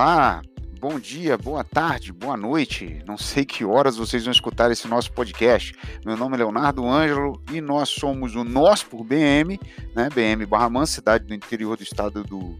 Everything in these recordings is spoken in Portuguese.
Olá, bom dia, boa tarde, boa noite. Não sei que horas vocês vão escutar esse nosso podcast. Meu nome é Leonardo Ângelo e nós somos o Nós por BM, né? BM Barra Mansa, cidade do interior do estado do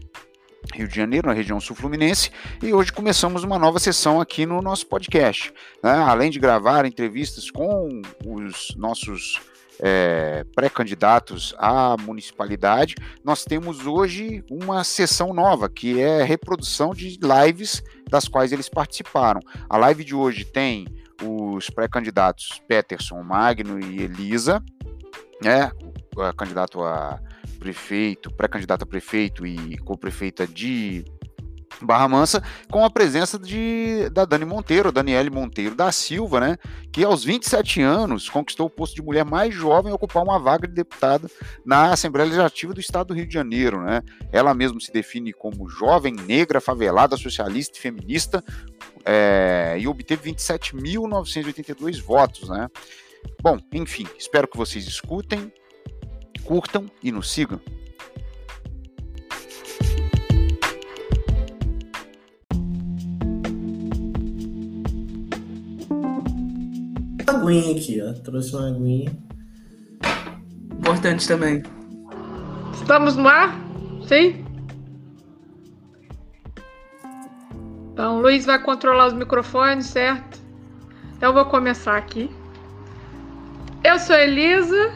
Rio de Janeiro, na região sul-fluminense, e hoje começamos uma nova sessão aqui no nosso podcast. Né? Além de gravar entrevistas com os nossos é, pré-candidatos à municipalidade, nós temos hoje uma sessão nova, que é reprodução de lives das quais eles participaram. A live de hoje tem os pré-candidatos Peterson, Magno e Elisa, né, candidato a prefeito, pré-candidato a prefeito e co-prefeita de Barra Mansa, com a presença de, da Dani Monteiro, Daniele Monteiro da Silva, né, que aos 27 anos conquistou o posto de mulher mais jovem a ocupar uma vaga de deputada na Assembleia Legislativa do Estado do Rio de Janeiro. Né. Ela mesma se define como jovem, negra, favelada, socialista e feminista, é, e obteve 27.982 votos. Né. Bom, enfim, espero que vocês escutem, curtam e nos sigam. Aguinha aqui, ó. Trouxe uma aguinha. Importante também. Estamos no ar? Sim? Então, o Luiz vai controlar os microfones, certo? Então, eu vou começar aqui. Eu sou Elisa,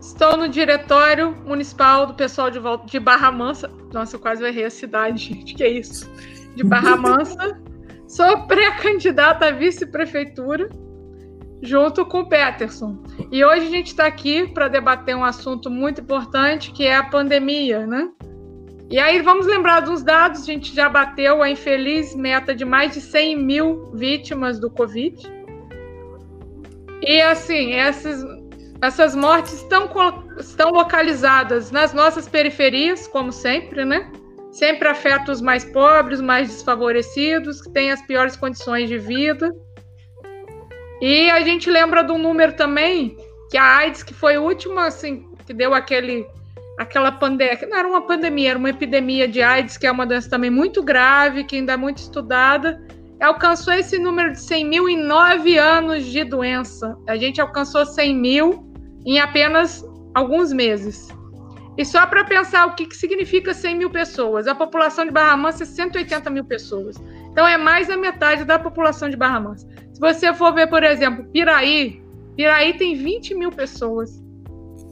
estou no diretório municipal do pessoal de, volta, de Barra Mansa. Nossa, eu quase errei a cidade, gente. Que é isso? De Barra Mansa. sou pré-candidata à vice-prefeitura junto com o Peterson. E hoje a gente está aqui para debater um assunto muito importante, que é a pandemia, né? E aí vamos lembrar dos dados, a gente já bateu a infeliz meta de mais de 100 mil vítimas do Covid. E assim, essas, essas mortes estão, estão localizadas nas nossas periferias, como sempre, né? Sempre afeta os mais pobres, mais desfavorecidos, que têm as piores condições de vida. E a gente lembra do número também que a AIDS, que foi a última, assim, que deu aquele, aquela pandemia, não era uma pandemia, era uma epidemia de AIDS, que é uma doença também muito grave, que ainda é muito estudada, alcançou esse número de 100 mil em nove anos de doença. A gente alcançou 100 mil em apenas alguns meses. E só para pensar o que, que significa 100 mil pessoas, a população de Barra Mansa é 180 mil pessoas. Então é mais da metade da população de Barra Mansa. Você for ver, por exemplo, Piraí, Piraí tem 20 mil pessoas.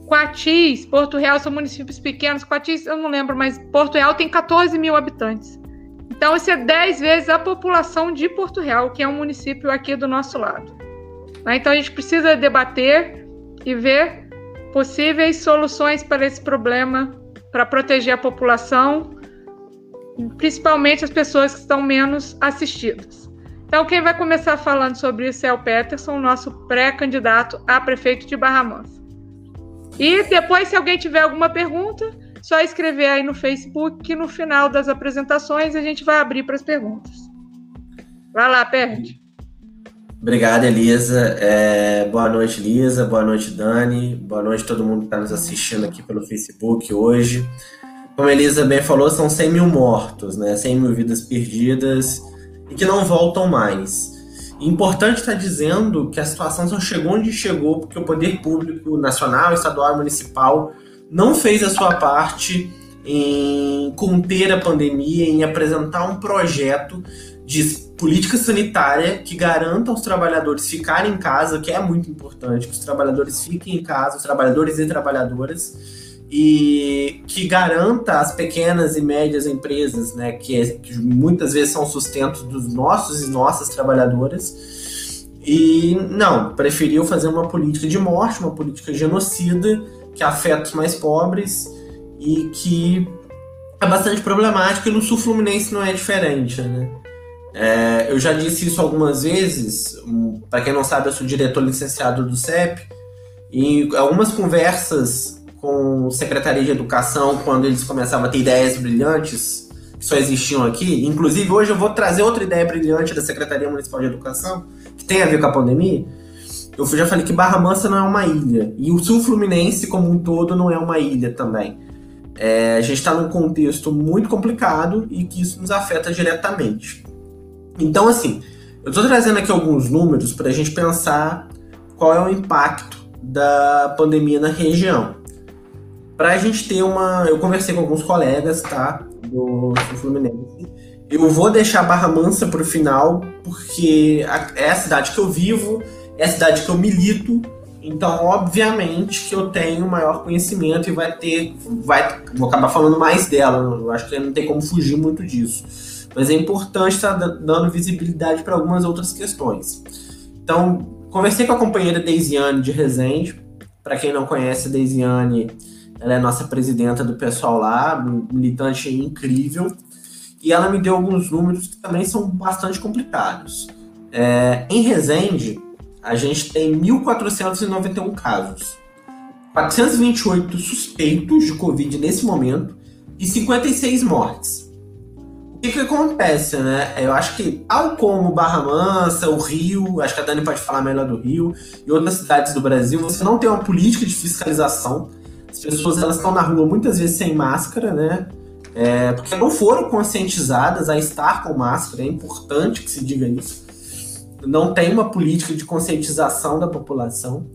Quatis, Porto Real são municípios pequenos. Quatis, eu não lembro, mas Porto Real tem 14 mil habitantes. Então, isso é 10 vezes a população de Porto Real, que é um município aqui do nosso lado. Né? Então, a gente precisa debater e ver possíveis soluções para esse problema, para proteger a população principalmente as pessoas que estão menos assistidas. Então, quem vai começar falando sobre isso é o Peterson, nosso pré-candidato a prefeito de Barra Mansa. E depois, se alguém tiver alguma pergunta, só escrever aí no Facebook que no final das apresentações a gente vai abrir para as perguntas. Vai lá, Perde. Obrigado, Elisa. É, boa noite, Elisa. Boa noite, Dani. Boa noite todo mundo que está nos assistindo aqui pelo Facebook hoje como a Elisa bem falou, são 100 mil mortos, né? 100 mil vidas perdidas e que não voltam mais. importante estar tá dizendo que a situação só chegou onde chegou porque o poder público nacional, estadual e municipal não fez a sua parte em conter a pandemia, em apresentar um projeto de política sanitária que garanta aos trabalhadores ficarem em casa, que é muito importante, que os trabalhadores fiquem em casa, os trabalhadores e trabalhadoras, e que garanta às pequenas e médias empresas, né, que, é, que muitas vezes são sustento dos nossos e nossas trabalhadoras. E não, preferiu fazer uma política de morte, uma política genocida que afeta os mais pobres e que é bastante problemática e no sul fluminense não é diferente, né? É, eu já disse isso algumas vezes, para quem não sabe, eu sou diretor licenciado do CEP, e algumas conversas com Secretaria de Educação quando eles começavam a ter ideias brilhantes que só existiam aqui. Inclusive, hoje eu vou trazer outra ideia brilhante da Secretaria Municipal de Educação, que tem a ver com a pandemia. Eu já falei que Barra Mansa não é uma ilha. E o Sul Fluminense, como um todo, não é uma ilha também. É, a gente está num contexto muito complicado e que isso nos afeta diretamente. Então, assim, eu estou trazendo aqui alguns números para a gente pensar qual é o impacto da pandemia na região. Para a gente ter uma. Eu conversei com alguns colegas, tá? Do, do Fluminense. Eu vou deixar Barra Mansa para o final, porque é a cidade que eu vivo, é a cidade que eu milito, então, obviamente, que eu tenho maior conhecimento e vai ter. Vai, vou acabar falando mais dela. Eu acho que não tem como fugir muito disso. Mas é importante estar dando visibilidade para algumas outras questões. Então, conversei com a companheira Deisiane de Resende. Para quem não conhece, a Deisiane ela é nossa presidenta do pessoal lá, militante incrível. E ela me deu alguns números que também são bastante complicados. É, em Resende, a gente tem 1.491 casos, 428 suspeitos de Covid nesse momento e 56 mortes. O que, que acontece, né? Eu acho que, tal como Barra Mansa, o Rio, acho que a Dani pode falar melhor do Rio, e outras cidades do Brasil, você não tem uma política de fiscalização. As pessoas elas estão na rua muitas vezes sem máscara, né? É, porque não foram conscientizadas a estar com máscara, é importante que se diga isso não tem uma política de conscientização da população.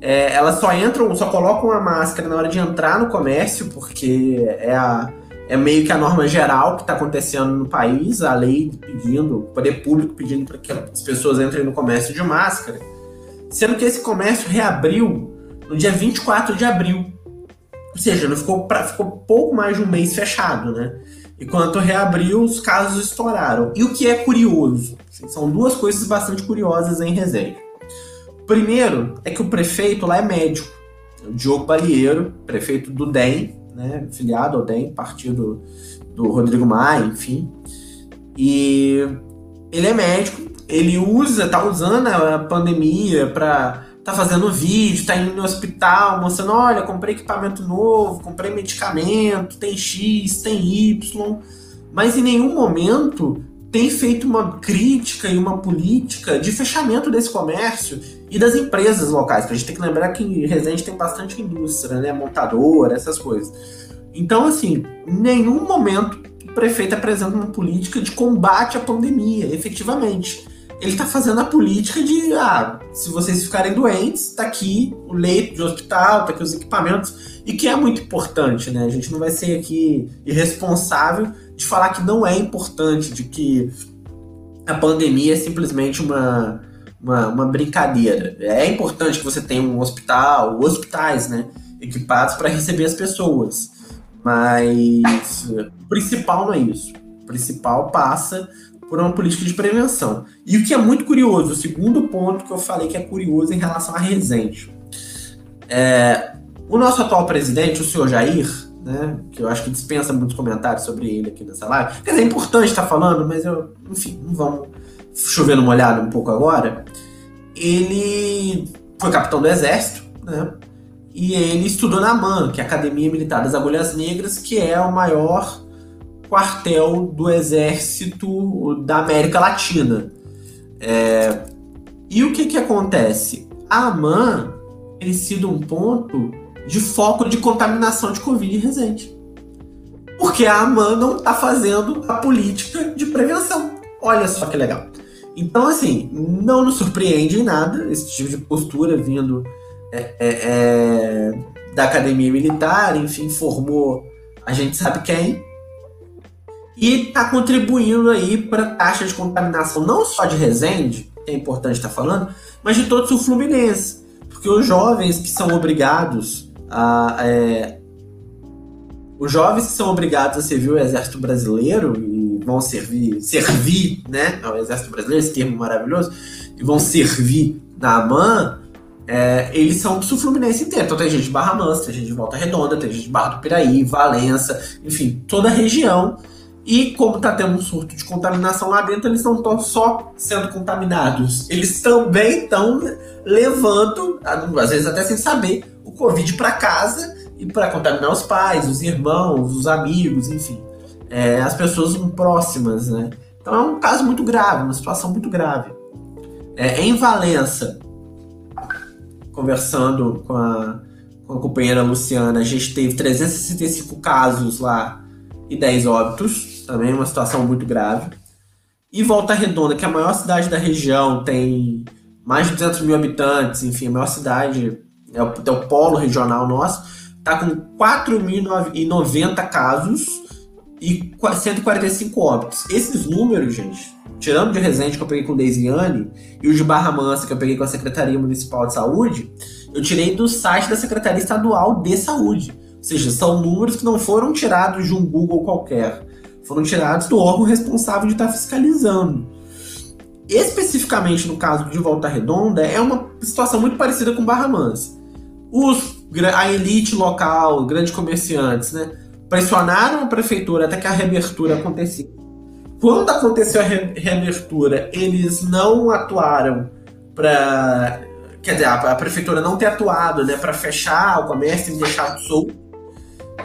É, elas só entram, só colocam a máscara na hora de entrar no comércio, porque é, a, é meio que a norma geral que está acontecendo no país, a lei pedindo, o poder público pedindo para que as pessoas entrem no comércio de máscara. Sendo que esse comércio reabriu no dia 24 de abril. Ou seja, ficou, pra, ficou pouco mais de um mês fechado, né? E quando reabriu, os casos estouraram. E o que é curioso? São duas coisas bastante curiosas em Resende. Primeiro é que o prefeito lá é médico. O Diogo Balieiro, prefeito do DEM, né, filiado ao DEM, partido do Rodrigo Maia, enfim. E ele é médico, ele usa, tá usando a pandemia para tá fazendo vídeo, tá indo no hospital, mostrando, olha, comprei equipamento novo, comprei medicamento, tem X, tem Y, mas em nenhum momento tem feito uma crítica e uma política de fechamento desse comércio e das empresas locais. A gente tem que lembrar que em Resende tem bastante indústria, né? Montadora, essas coisas. Então, assim, em nenhum momento o prefeito apresenta uma política de combate à pandemia, efetivamente. Ele está fazendo a política de, ah, se vocês ficarem doentes, tá aqui o leito de hospital, tá aqui os equipamentos, e que é muito importante, né? A gente não vai ser aqui irresponsável de falar que não é importante, de que a pandemia é simplesmente uma, uma, uma brincadeira. É importante que você tenha um hospital, hospitais, né, equipados para receber as pessoas. Mas o principal não é isso. O principal passa por uma política de prevenção. E o que é muito curioso, o segundo ponto que eu falei que é curioso em relação a Resende. É, o nosso atual presidente, o senhor Jair, né? Que eu acho que dispensa muitos comentários sobre ele aqui nessa live. Quer dizer, é importante estar falando, mas eu, enfim, vamos chover no molhado um pouco agora. Ele foi capitão do exército, né? E ele estudou na AMAN, que é a Academia Militar das Agulhas Negras, que é o maior quartel do exército da América Latina. É... E o que que acontece? A AMAN tem sido um ponto de foco de contaminação de Covid em Resende. Porque a AMAN não está fazendo a política de prevenção. Olha só que legal. Então, assim, não nos surpreende em nada esse tipo de postura vindo é, é, é, da academia militar, enfim, formou a gente sabe quem, e está contribuindo aí para a taxa de contaminação não só de Resende, que é importante estar tá falando, mas de todo o fluminense. Porque os jovens que são obrigados a, é, os jovens que são obrigados a servir o exército brasileiro e vão servir, servir, né, ao exército brasileiro, esse termo maravilhoso, e vão servir na AMAN, é, eles são do sul fluminense inteiro. Então tem gente de Barra Mansa, tem gente de Volta Redonda, tem gente de Barra do Piraí, Valença, enfim, toda a região. E como está tendo um surto de contaminação lá dentro, eles não estão só sendo contaminados, eles também estão levando, às vezes até sem saber, Covid para casa e para contaminar os pais, os irmãos, os amigos, enfim, é, as pessoas próximas, né? Então é um caso muito grave, uma situação muito grave. É, em Valença, conversando com a, com a companheira Luciana, a gente teve 365 casos lá e 10 óbitos, também uma situação muito grave. E Volta Redonda, que é a maior cidade da região, tem mais de 200 mil habitantes, enfim, a maior cidade, é o, é o polo regional nosso, está com 4.090 casos e 145 óbitos. Esses números, gente, tirando de Resende que eu peguei com Deisiane e o de Barra Mansa que eu peguei com a Secretaria Municipal de Saúde, eu tirei do site da Secretaria Estadual de Saúde. Ou seja, são números que não foram tirados de um Google qualquer, foram tirados do órgão responsável de estar fiscalizando. Especificamente no caso de Volta Redonda, é uma situação muito parecida com Barra Mansa. Os, a elite local, grandes comerciantes, né, pressionaram a prefeitura até que a reabertura acontecesse. Quando aconteceu a re reabertura, eles não atuaram para quer dizer, a, a, prefeitura não ter atuado né, para fechar o comércio e deixar solto.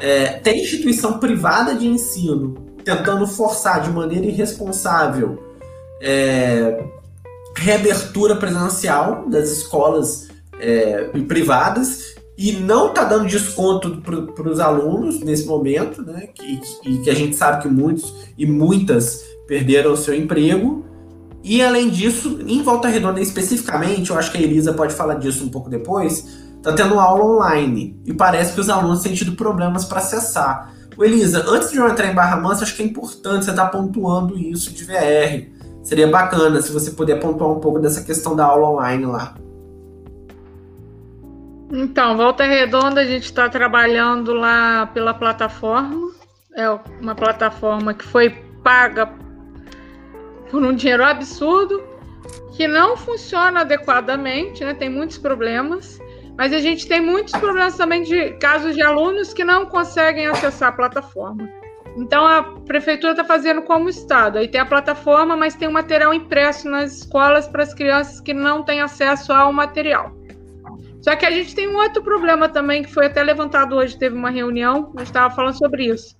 É, tem instituição privada de ensino tentando forçar de maneira irresponsável é, reabertura presencial das escolas é, privadas e não está dando desconto para os alunos nesse momento, né? Que, e que a gente sabe que muitos e muitas perderam o seu emprego. E além disso, em Volta Redonda especificamente, eu acho que a Elisa pode falar disso um pouco depois, está tendo aula online. E parece que os alunos têm tido problemas para acessar. O Elisa, antes de eu entrar em Barra Mansa, acho que é importante você estar tá pontuando isso de VR. Seria bacana se você puder pontuar um pouco dessa questão da aula online lá. Então, Volta Redonda, a gente está trabalhando lá pela plataforma. É uma plataforma que foi paga por um dinheiro absurdo, que não funciona adequadamente, né? tem muitos problemas, mas a gente tem muitos problemas também de casos de alunos que não conseguem acessar a plataforma. Então a prefeitura está fazendo como o Estado. Aí tem a plataforma, mas tem o material impresso nas escolas para as crianças que não têm acesso ao material. Só que a gente tem um outro problema também, que foi até levantado hoje, teve uma reunião, gente estava falando sobre isso.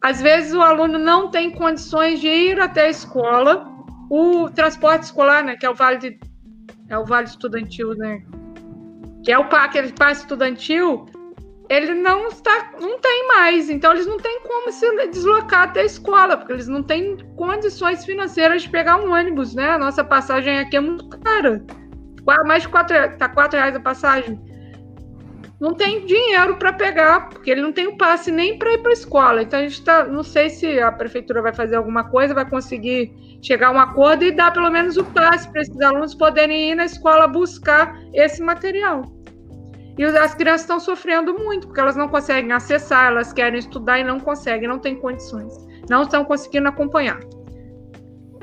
Às vezes o aluno não tem condições de ir até a escola. O transporte escolar, né, que é o vale de, é o vale estudantil, né, que é o aquele passe estudantil, ele não está, não tem mais. Então eles não têm como se deslocar até a escola, porque eles não têm condições financeiras de pegar um ônibus, né? A nossa passagem aqui é muito cara. Mais de quatro, tá quatro reais a passagem não tem dinheiro para pegar, porque ele não tem o passe nem para ir para a escola. Então a gente está, não sei se a prefeitura vai fazer alguma coisa, vai conseguir chegar a um acordo e dar pelo menos o passe para esses alunos poderem ir na escola buscar esse material. E as crianças estão sofrendo muito, porque elas não conseguem acessar, elas querem estudar e não conseguem, não têm condições, não estão conseguindo acompanhar.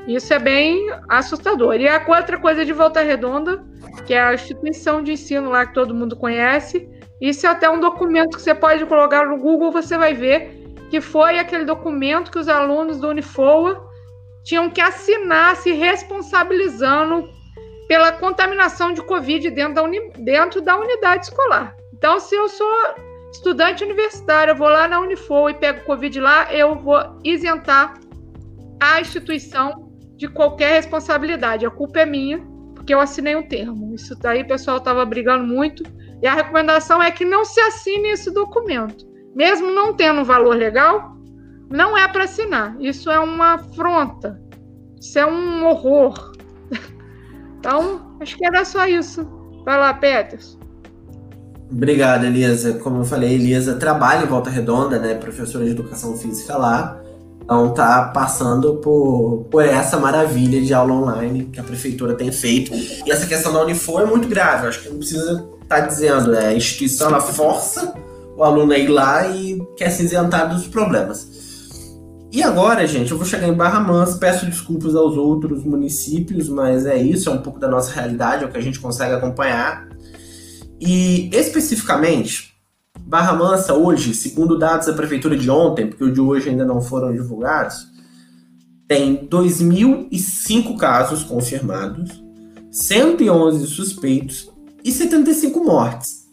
Isso é bem assustador. E a outra coisa de Volta Redonda, que é a instituição de ensino lá que todo mundo conhece, isso é até um documento que você pode colocar no Google, você vai ver que foi aquele documento que os alunos do Unifoa tinham que assinar se responsabilizando pela contaminação de Covid dentro da, uni, dentro da unidade escolar. Então, se eu sou estudante universitário, eu vou lá na Unifoa e pego Covid lá, eu vou isentar a instituição de qualquer responsabilidade. A culpa é minha, porque eu assinei um termo. Isso daí o pessoal estava brigando muito. E a recomendação é que não se assine esse documento. Mesmo não tendo um valor legal, não é para assinar. Isso é uma afronta. Isso é um horror. Então, acho que era só isso. Vai lá, Peters. Obrigado, Elisa. Como eu falei, Elisa trabalha em Volta Redonda, né? Professora de Educação Física lá. Então tá passando por, por essa maravilha de aula online que a prefeitura tem feito. E essa questão da Unifor é muito grave. Eu acho que não precisa está dizendo, né? A instituição ela força o aluno a ir lá e quer se isentar dos problemas. E agora, gente, eu vou chegar em Barra Mansa, peço desculpas aos outros municípios, mas é isso, é um pouco da nossa realidade, é o que a gente consegue acompanhar. E especificamente, Barra Mansa hoje, segundo dados da prefeitura de ontem, porque o de hoje ainda não foram divulgados, tem 2.005 casos confirmados, 111 suspeitos e 75 mortes.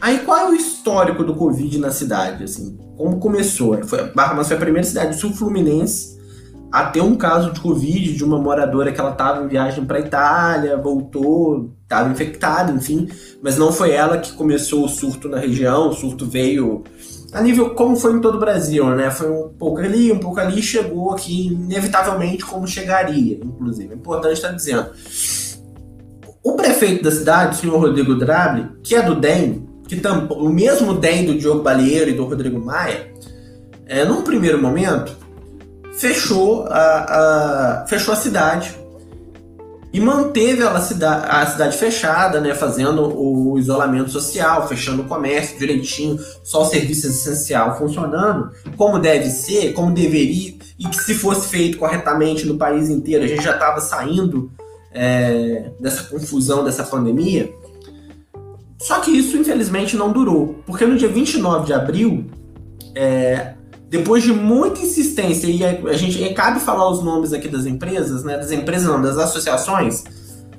Aí qual é o histórico do Covid na cidade? Assim, como começou? Foi, Barra Mansa foi a primeira cidade sul-fluminense a ter um caso de Covid de uma moradora que ela estava em viagem para Itália, voltou, estava infectada, enfim, mas não foi ela que começou o surto na região, o surto veio a nível como foi em todo o Brasil, né? Foi um pouco ali, um pouco ali, chegou aqui inevitavelmente como chegaria, inclusive. É importante estar dizendo. O prefeito da cidade, o senhor Rodrigo Drable, que é do DEM, que tam, o mesmo DEM do Diogo Balieiro e do Rodrigo Maia, é, num primeiro momento, fechou a, a, fechou a cidade e manteve a cidade, a cidade fechada, né, fazendo o isolamento social, fechando o comércio direitinho, só o serviço essencial funcionando, como deve ser, como deveria, e que se fosse feito corretamente no país inteiro, a gente já estava saindo é, dessa confusão, dessa pandemia. Só que isso, infelizmente, não durou, porque no dia 29 de abril, é, depois de muita insistência, e a, gente e cabe falar os nomes aqui das empresas, né? Das empresas não, das associações.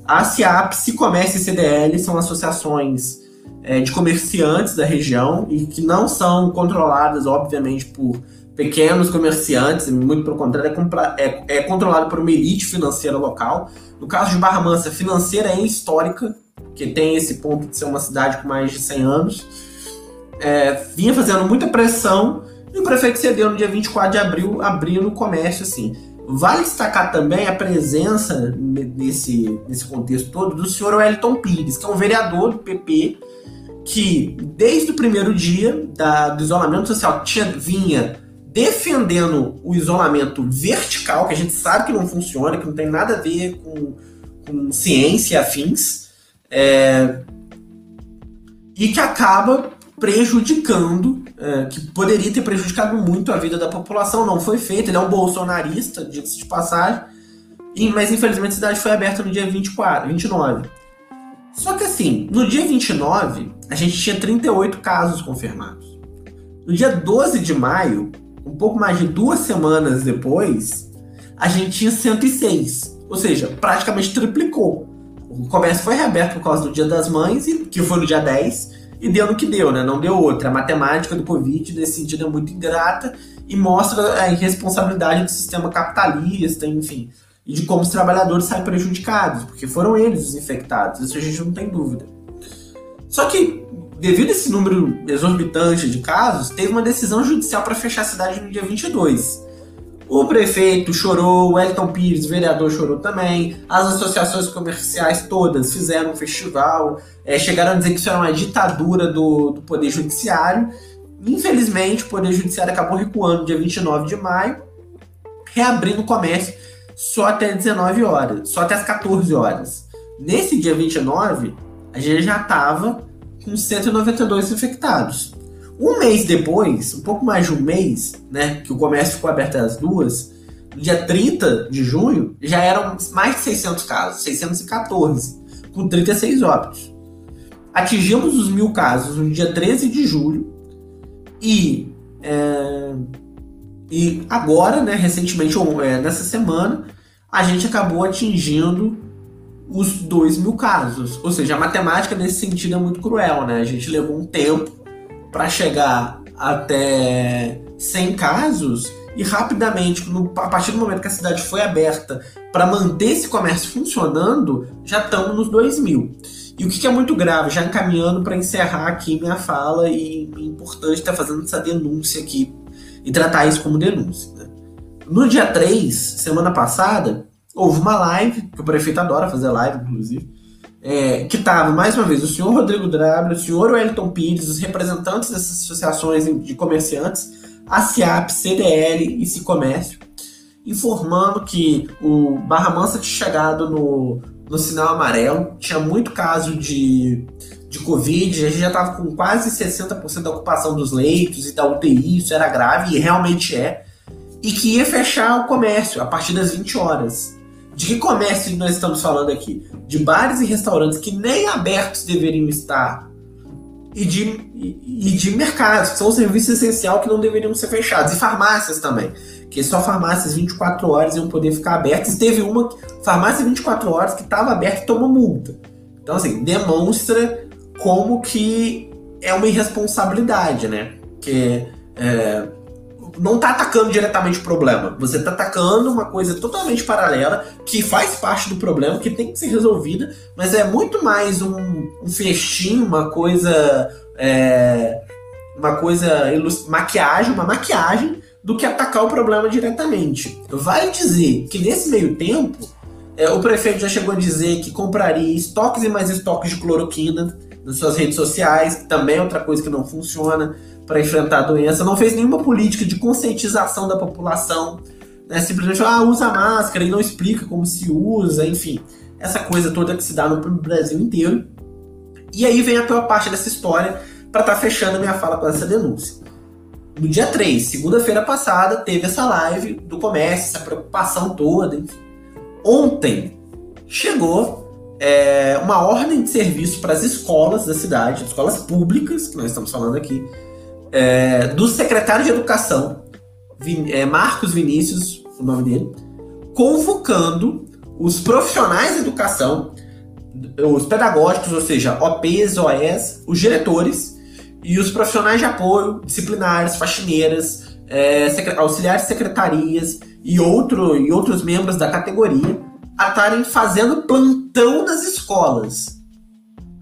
A CIAP, Cicomércio e CDL são associações é, de comerciantes da região e que não são controladas, obviamente, por pequenos comerciantes, muito pelo contrário, é, é, é controlado por uma elite financeira local. No caso de Barra Mansa, financeira e histórica, que tem esse ponto de ser uma cidade com mais de 100 anos. É, vinha fazendo muita pressão e o prefeito cedeu no dia 24 de abril, abrindo o comércio assim. Vale destacar também a presença nesse, nesse contexto todo do senhor Wellington Pires, que é um vereador do PP que, desde o primeiro dia da, do isolamento social, tinha, vinha defendendo o isolamento vertical, que a gente sabe que não funciona, que não tem nada a ver com, com ciência e afins, é, e que acaba prejudicando, é, que poderia ter prejudicado muito a vida da população, não foi feito. Ele é um bolsonarista, diga-se de passagem, e, mas infelizmente a cidade foi aberta no dia 24, 29. Só que assim, no dia 29, a gente tinha 38 casos confirmados. No dia 12 de maio, um pouco mais de duas semanas depois, a gente tinha 106. Ou seja, praticamente triplicou. O comércio foi reaberto por causa do Dia das Mães, que foi no dia 10, e deu no que deu, né? Não deu outra. A matemática do Covid, nesse sentido, é muito ingrata e mostra a irresponsabilidade do sistema capitalista, enfim, e de como os trabalhadores saem prejudicados, porque foram eles os infectados, isso a gente não tem dúvida. Só que, devido a esse número exorbitante de casos, teve uma decisão judicial para fechar a cidade no dia 22. O prefeito chorou, o Elton Pires, vereador, chorou também. As associações comerciais todas fizeram um festival, é, chegaram a dizer que isso era uma ditadura do, do Poder Judiciário. Infelizmente, o Poder Judiciário acabou recuando dia 29 de maio, reabrindo o comércio só até 19 horas, só até as 14 horas. Nesse dia 29, a gente já estava com 192 infectados. Um mês depois, um pouco mais de um mês, né, que o comércio ficou aberto às duas, no dia 30 de junho, já eram mais de 600 casos, 614, com 36 óbitos. Atingimos os mil casos no dia 13 de julho e, é, e agora, né, recentemente, é, nessa semana, a gente acabou atingindo os 2 mil casos. Ou seja, a matemática nesse sentido é muito cruel, né? A gente levou um tempo para chegar até 100 casos e rapidamente, no, a partir do momento que a cidade foi aberta para manter esse comércio funcionando, já estamos nos 2 mil. E o que, que é muito grave, já encaminhando para encerrar aqui minha fala, e é importante estar tá fazendo essa denúncia aqui e tratar isso como denúncia. Né? No dia 3, semana passada, houve uma live, que o prefeito adora fazer live, inclusive, é, que estava, mais uma vez, o senhor Rodrigo Drabra, o senhor Wellington Pires, os representantes dessas associações de comerciantes, a CIAP, CDL e Cicomércio, informando que o Barra Mansa tinha chegado no, no sinal amarelo, tinha muito caso de, de Covid, a gente já estava com quase 60% da ocupação dos leitos e da UTI, isso era grave, e realmente é, e que ia fechar o comércio a partir das 20 horas. De que comércio nós estamos falando aqui? De bares e restaurantes que nem abertos deveriam estar. E de, e, de mercados, que são serviços essenciais que não deveriam ser fechados. E farmácias também. Que só farmácias 24 horas iam poder ficar abertas. Teve uma farmácia 24 horas que estava aberta e tomou multa. Então, assim, demonstra como que é uma irresponsabilidade, né? Que é, não está atacando diretamente o problema. Você está atacando uma coisa totalmente paralela que faz parte do problema, que tem que ser resolvida, mas é muito mais um, um uma coisa. É, uma coisa. maquiagem, uma maquiagem do que atacar o problema diretamente. Vai dizer que nesse meio tempo, é, o prefeito já chegou a dizer que compraria estoques e mais estoques de cloroquina nas suas redes sociais, que também é outra coisa que não funciona para enfrentar a doença, não fez nenhuma política de conscientização da população, né? simplesmente ah, usa máscara e não explica como se usa, enfim, essa coisa toda que se dá no Brasil inteiro. E aí vem a pior parte dessa história para estar tá fechando a minha fala com essa denúncia. No dia 3, segunda-feira passada, teve essa live do comércio, essa preocupação toda. Enfim. Ontem chegou é, uma ordem de serviço para as escolas da cidade, escolas públicas, que nós estamos falando aqui, é, do secretário de Educação, Vin, é, Marcos Vinícius, o nome dele, convocando os profissionais de educação, os pedagógicos, ou seja, OPs, OEs, os diretores e os profissionais de apoio, disciplinares, faxineiras, é, auxiliares de secretarias e, outro, e outros membros da categoria a estarem fazendo plantão nas escolas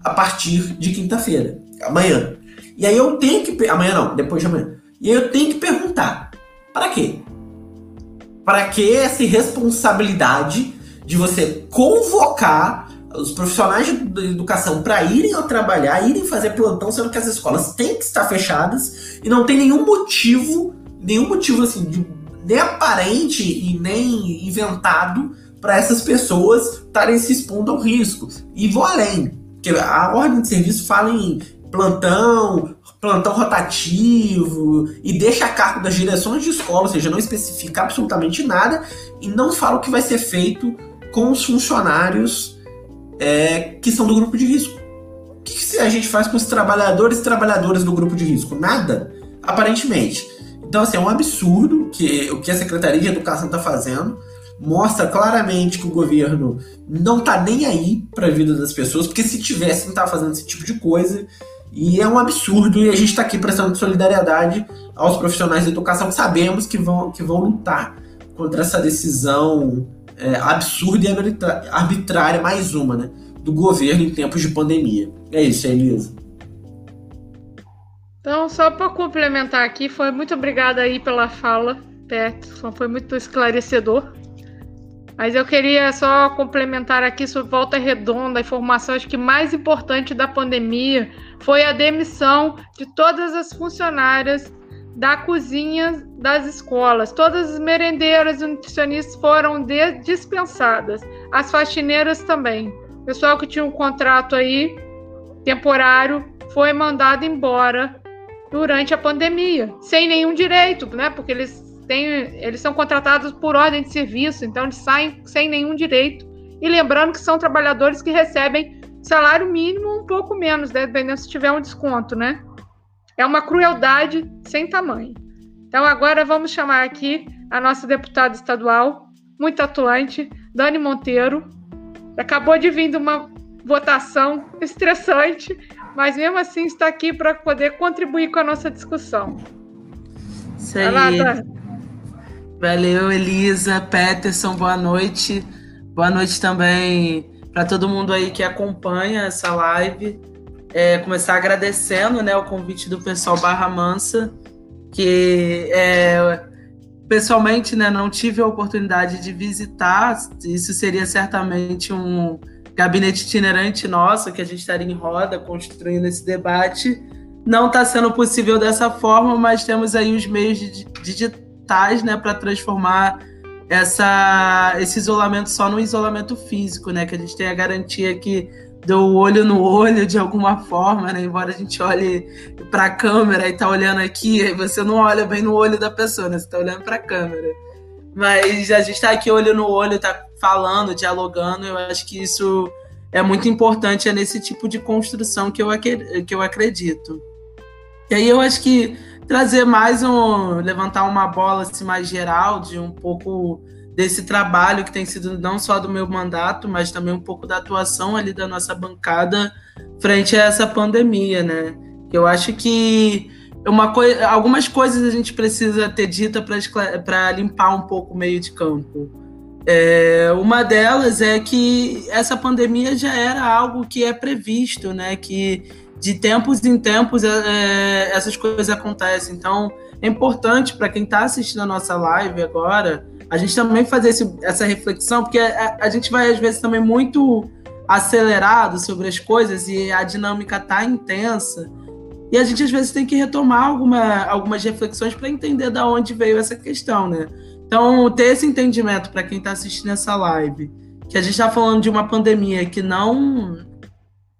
a partir de quinta-feira, amanhã. E aí eu tenho que. Amanhã não, depois de amanhã. E aí eu tenho que perguntar: para quê? Para que essa responsabilidade de você convocar os profissionais de educação para irem ao trabalhar, irem fazer plantão, sendo que as escolas têm que estar fechadas e não tem nenhum motivo, nenhum motivo assim, de, nem aparente e nem inventado para essas pessoas estarem se expondo ao risco. E vou além, que a ordem de serviço fala em plantão, plantão rotativo e deixa a cargo das direções de escola, ou seja, não especifica absolutamente nada e não fala o que vai ser feito com os funcionários é, que são do grupo de risco. O que, que a gente faz com os trabalhadores e trabalhadoras do grupo de risco? Nada, aparentemente. Então, assim, é um absurdo que o que a Secretaria de Educação está fazendo. Mostra claramente que o governo não está nem aí para a vida das pessoas, porque se tivesse, não estava fazendo esse tipo de coisa. E é um absurdo, e a gente está aqui prestando solidariedade aos profissionais de educação sabemos que vão, que vão lutar contra essa decisão é, absurda e arbitrária, mais uma, né? Do governo em tempos de pandemia. É isso, Elisa. Então, só para complementar aqui, foi muito obrigada aí pela fala, Peterson, foi muito esclarecedor. Mas eu queria só complementar aqui sobre volta redonda, a informação acho que mais importante da pandemia foi a demissão de todas as funcionárias da cozinha das escolas. Todas as merendeiras e nutricionistas foram dispensadas, as faxineiras também. O pessoal que tinha um contrato aí temporário foi mandado embora durante a pandemia, sem nenhum direito, né? Porque eles têm, eles são contratados por ordem de serviço, então eles saem sem nenhum direito. E lembrando que são trabalhadores que recebem salário mínimo um pouco menos, né? dependendo se tiver um desconto, né? É uma crueldade sem tamanho. Então agora vamos chamar aqui a nossa deputada estadual, muito atuante, Dani Monteiro. Acabou de vir de uma votação estressante, mas mesmo assim está aqui para poder contribuir com a nossa discussão. Isso aí. Lá, Valeu, Elisa, Peterson, boa noite. Boa noite também para todo mundo aí que acompanha essa live. É, começar agradecendo né, o convite do pessoal Barra Mansa, que é, pessoalmente né, não tive a oportunidade de visitar. Isso seria certamente um gabinete itinerante nosso, que a gente estaria em roda construindo esse debate. Não está sendo possível dessa forma, mas temos aí os meios digitais, né, para transformar essa, esse isolamento só no isolamento físico, né, que a gente tem a garantia que do olho no olho de alguma forma, né? Embora a gente olhe para a câmera e tá olhando aqui, aí você não olha bem no olho da pessoa, né? Você tá olhando para a câmera. Mas a gente está aqui olho no olho, tá falando, dialogando, eu acho que isso é muito importante, é nesse tipo de construção que eu, que eu acredito. E aí eu acho que trazer mais um. levantar uma bola assim, mais geral de um pouco desse trabalho que tem sido não só do meu mandato, mas também um pouco da atuação ali da nossa bancada frente a essa pandemia, né? Eu acho que uma coi algumas coisas a gente precisa ter dita para limpar um pouco o meio de campo. É, uma delas é que essa pandemia já era algo que é previsto, né? Que de tempos em tempos é, é essas coisas acontecem. Então é importante para quem está assistindo a nossa live agora a gente também fazer esse, essa reflexão, porque a, a, gente vai às vezes também muito acelerado sobre as coisas e a dinâmica tá intensa. E a gente às vezes tem que retomar alguma, algumas reflexões para entender da onde veio essa questão, né? Então, ter esse entendimento para quem está assistindo essa live, que a gente está falando de uma pandemia que não.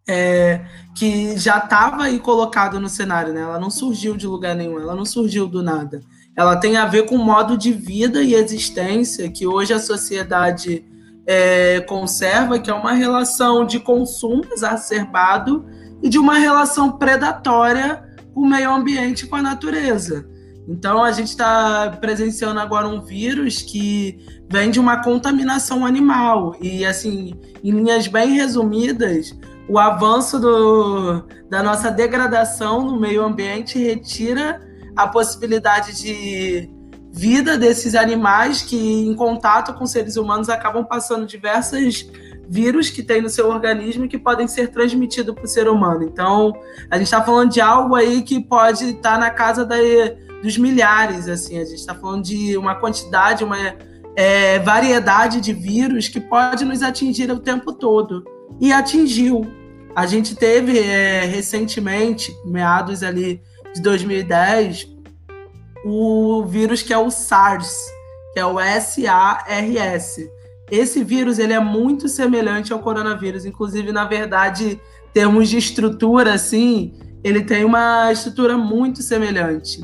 É, que já estava aí colocada no cenário, né? Ela não surgiu de lugar nenhum, ela não surgiu do nada. Ela tem a ver com o modo de vida e existência que hoje a sociedade é, conserva, que é uma relação de consumo exacerbado e de uma relação predatória com o meio ambiente e com a natureza. Então, a gente está presenciando agora um vírus que vem de uma contaminação animal. E, assim, em linhas bem resumidas, o avanço do, da nossa degradação no meio ambiente retira a possibilidade de vida desses animais que, em contato com seres humanos, acabam passando diversas vírus que tem no seu organismo que podem ser transmitidos para o ser humano. Então, a gente está falando de algo aí que pode estar tá na casa da, dos milhares, assim. A gente está falando de uma quantidade, uma é, variedade de vírus que pode nos atingir o tempo todo. E atingiu. A gente teve é, recentemente, meados ali de 2010, o vírus que é o SARS, que é o S-A-R-S. Esse vírus ele é muito semelhante ao coronavírus, inclusive, na verdade, termos de estrutura, assim, ele tem uma estrutura muito semelhante.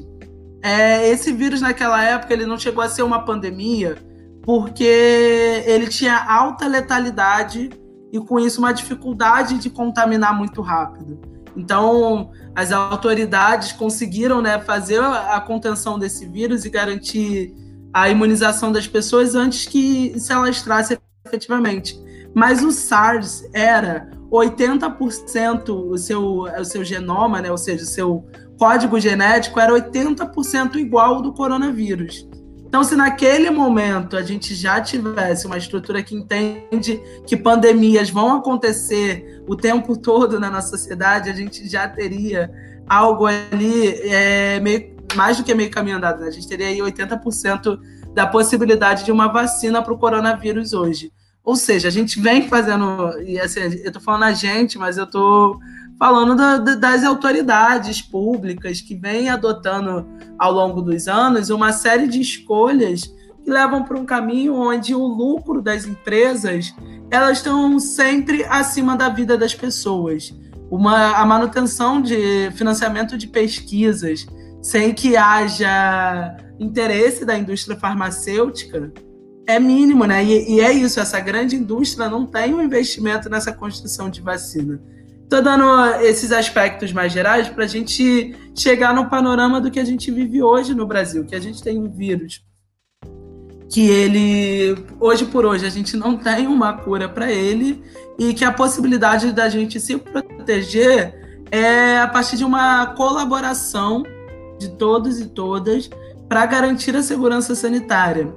É, esse vírus, naquela época, ele não chegou a ser uma pandemia, porque ele tinha alta letalidade e, com isso, uma dificuldade de contaminar muito rápido. Então, as autoridades conseguiram né, fazer a contenção desse vírus e garantir a imunização das pessoas antes que se alastrasse efetivamente. Mas o SARS era 80% o seu, o seu genoma, né, ou seja, o seu código genético era 80% igual ao do coronavírus. Então, se naquele momento a gente já tivesse uma estrutura que entende que pandemias vão acontecer o tempo todo na nossa sociedade, a gente já teria algo ali é, meio, mais do que meio caminho andado. Né? A gente teria aí 80% da possibilidade de uma vacina para o coronavírus hoje. Ou seja, a gente vem fazendo, e assim, eu estou falando a gente, mas eu estou falando da, das autoridades públicas que vêm adotando ao longo dos anos uma série de escolhas que levam para um caminho onde o lucro das empresas elas estão sempre acima da vida das pessoas. Uma, a manutenção de financiamento de pesquisas sem que haja interesse da indústria farmacêutica é mínimo, né? E, e, é isso, essa grande indústria não tem um investimento nessa construção de vacina. Estou dando esses aspectos mais gerais para a gente chegar no panorama do que a gente vive hoje no Brasil, que a gente tem um vírus que ele, hoje por hoje, a gente não tem uma cura para ele e que a possibilidade da gente se proteger é a partir de uma colaboração de todos e todas para garantir a segurança sanitária.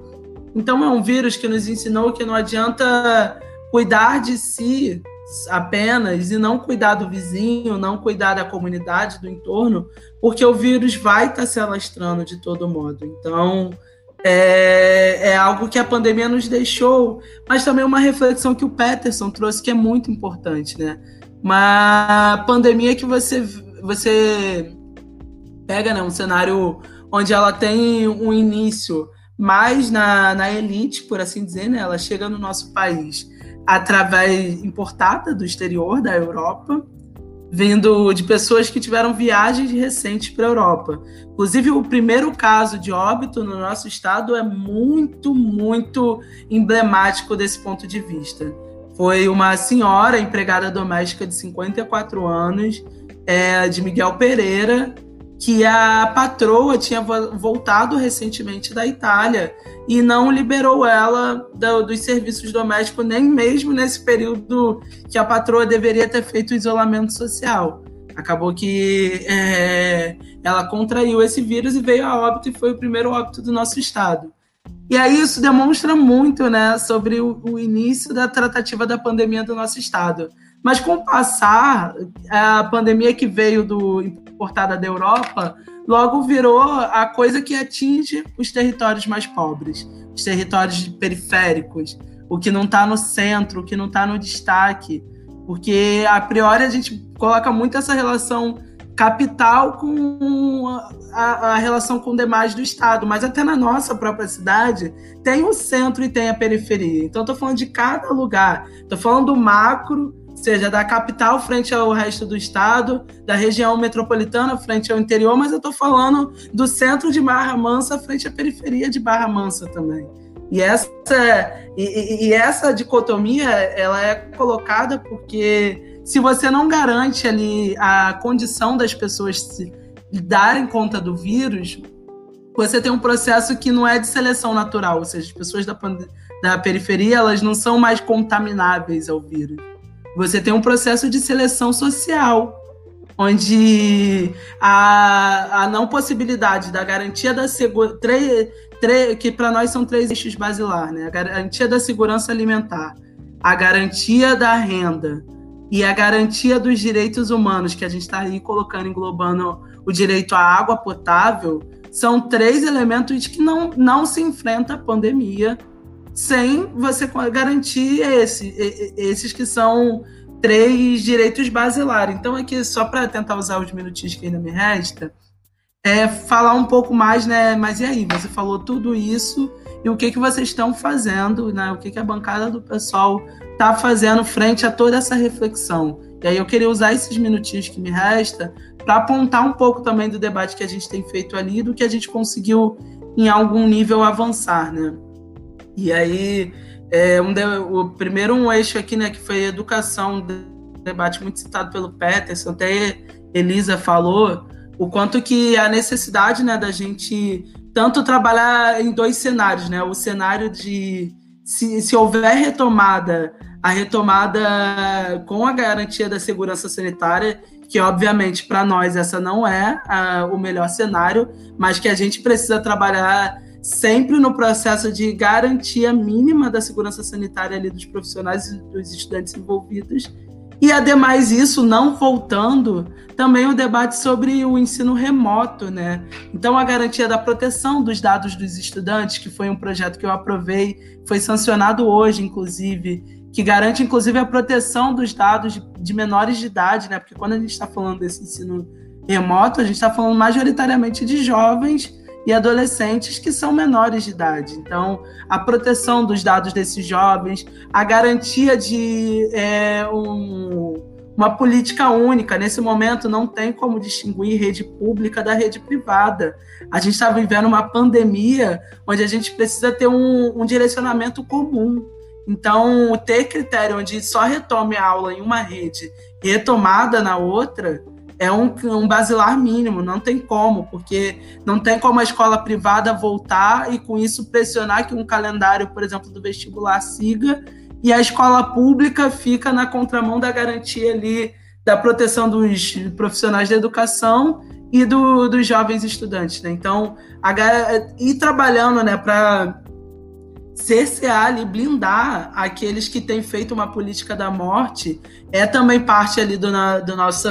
Então, é um vírus que nos ensinou que não adianta cuidar de si apenas e não cuidar do vizinho, não cuidar da comunidade, do entorno, porque o vírus vai estar tá se alastrando de todo modo. Então, é, é, algo que a pandemia nos deixou, mas também uma reflexão que o Peterson trouxe que é muito importante, né? Uma pandemia que você, você pega né, um cenário onde ela tem um início mais na, na elite, por assim dizer, né? Ela chega no nosso país através importada do exterior, da Europa, vindo de pessoas que tiveram viagens recentes para a Europa. Inclusive, o primeiro caso de óbito no nosso estado é muito, muito emblemático desse ponto de vista. Foi uma senhora empregada doméstica de 54 anos, é, de Miguel Pereira, que a patroa tinha voltado recentemente da Itália e não liberou ela do, dos serviços domésticos, nem mesmo nesse período que a patroa deveria ter feito o isolamento social. Acabou que é, ela contraiu esse vírus e veio a óbito e foi o primeiro óbito do nosso estado. E aí isso demonstra muito, né, sobre o, o início da tratativa da pandemia do nosso estado. Mas com o passar, a pandemia que veio do importada da Europa, logo virou a coisa que atinge os territórios mais pobres, os territórios periféricos, o que não está no centro, o que não está no destaque. Porque, a priori, a gente coloca muito essa relação capital com a, a, relação com demais do estado, mas até na nossa própria cidade tem o centro e tem a periferia. Então estou falando de cada lugar. Estou falando do macro, seja da capital frente ao resto do estado, da região metropolitana frente ao interior, mas eu estou falando do centro de Barra Mansa frente à periferia de Barra Mansa também. E essa, e, e essa dicotomia ela é colocada porque se você não garante ali a condição das pessoas se darem conta do vírus, você tem um processo que não é de seleção natural, ou seja, as pessoas da, da periferia elas não são mais contamináveis ao vírus. Você tem um processo de seleção social, onde a, a não possibilidade da garantia da segurança, que para nós são três eixos basilares, né? A garantia da segurança alimentar, a garantia da renda e a garantia dos direitos humanos, que a gente está aí colocando, englobando o direito à água potável, são três elementos que não, não se enfrenta a pandemia sem você garantir esse, esses que são três direitos basilares. Então, aqui, só para tentar usar os minutinhos que ainda me resta, é falar um pouco mais, né? Mas e aí? Você falou tudo isso e o que, que vocês estão fazendo, né? O que, que a bancada do pessoal está fazendo frente a toda essa reflexão. E aí eu queria usar esses minutinhos que me resta para apontar um pouco também do debate que a gente tem feito ali, do que a gente conseguiu em algum nível avançar, né? E aí, é, um de, o primeiro um eixo aqui, né, que foi educação, um debate muito citado pelo Peterson, até Elisa falou, o quanto que a necessidade, né, da gente tanto trabalhar em dois cenários, né? O cenário de se, se houver retomada, a retomada com a garantia da segurança sanitária, que obviamente para nós essa não é a, o melhor cenário, mas que a gente precisa trabalhar sempre no processo de garantia mínima da segurança sanitária ali dos profissionais e dos estudantes envolvidos e, ademais, isso não voltando, também o debate sobre o ensino remoto, né? Então, a garantia da proteção dos dados dos estudantes, que foi um projeto que eu aprovei, foi sancionado hoje, inclusive, que garante, inclusive, a proteção dos dados de, menores de idade, né? Porque quando a gente está falando desse ensino remoto, a gente está falando majoritariamente de jovens e adolescentes que são menores de idade. Então, a proteção dos dados desses jovens, a garantia de é, um, uma política única. Nesse momento, não tem como distinguir rede pública da rede privada. A gente está vivendo uma pandemia onde a gente precisa ter um, um direcionamento comum. Então, ter critério onde só retome a aula em uma rede e retomada na outra é um, um basilar mínimo, não tem como, porque não tem como a escola privada voltar e com isso pressionar que um calendário, por exemplo, do vestibular siga e a escola pública fica na contramão da garantia ali da proteção dos profissionais da educação e do, dos jovens estudantes, né? Então, a, ir trabalhando, né, para cercear e blindar aqueles que têm feito uma política da morte é também parte ali do, na, do nosso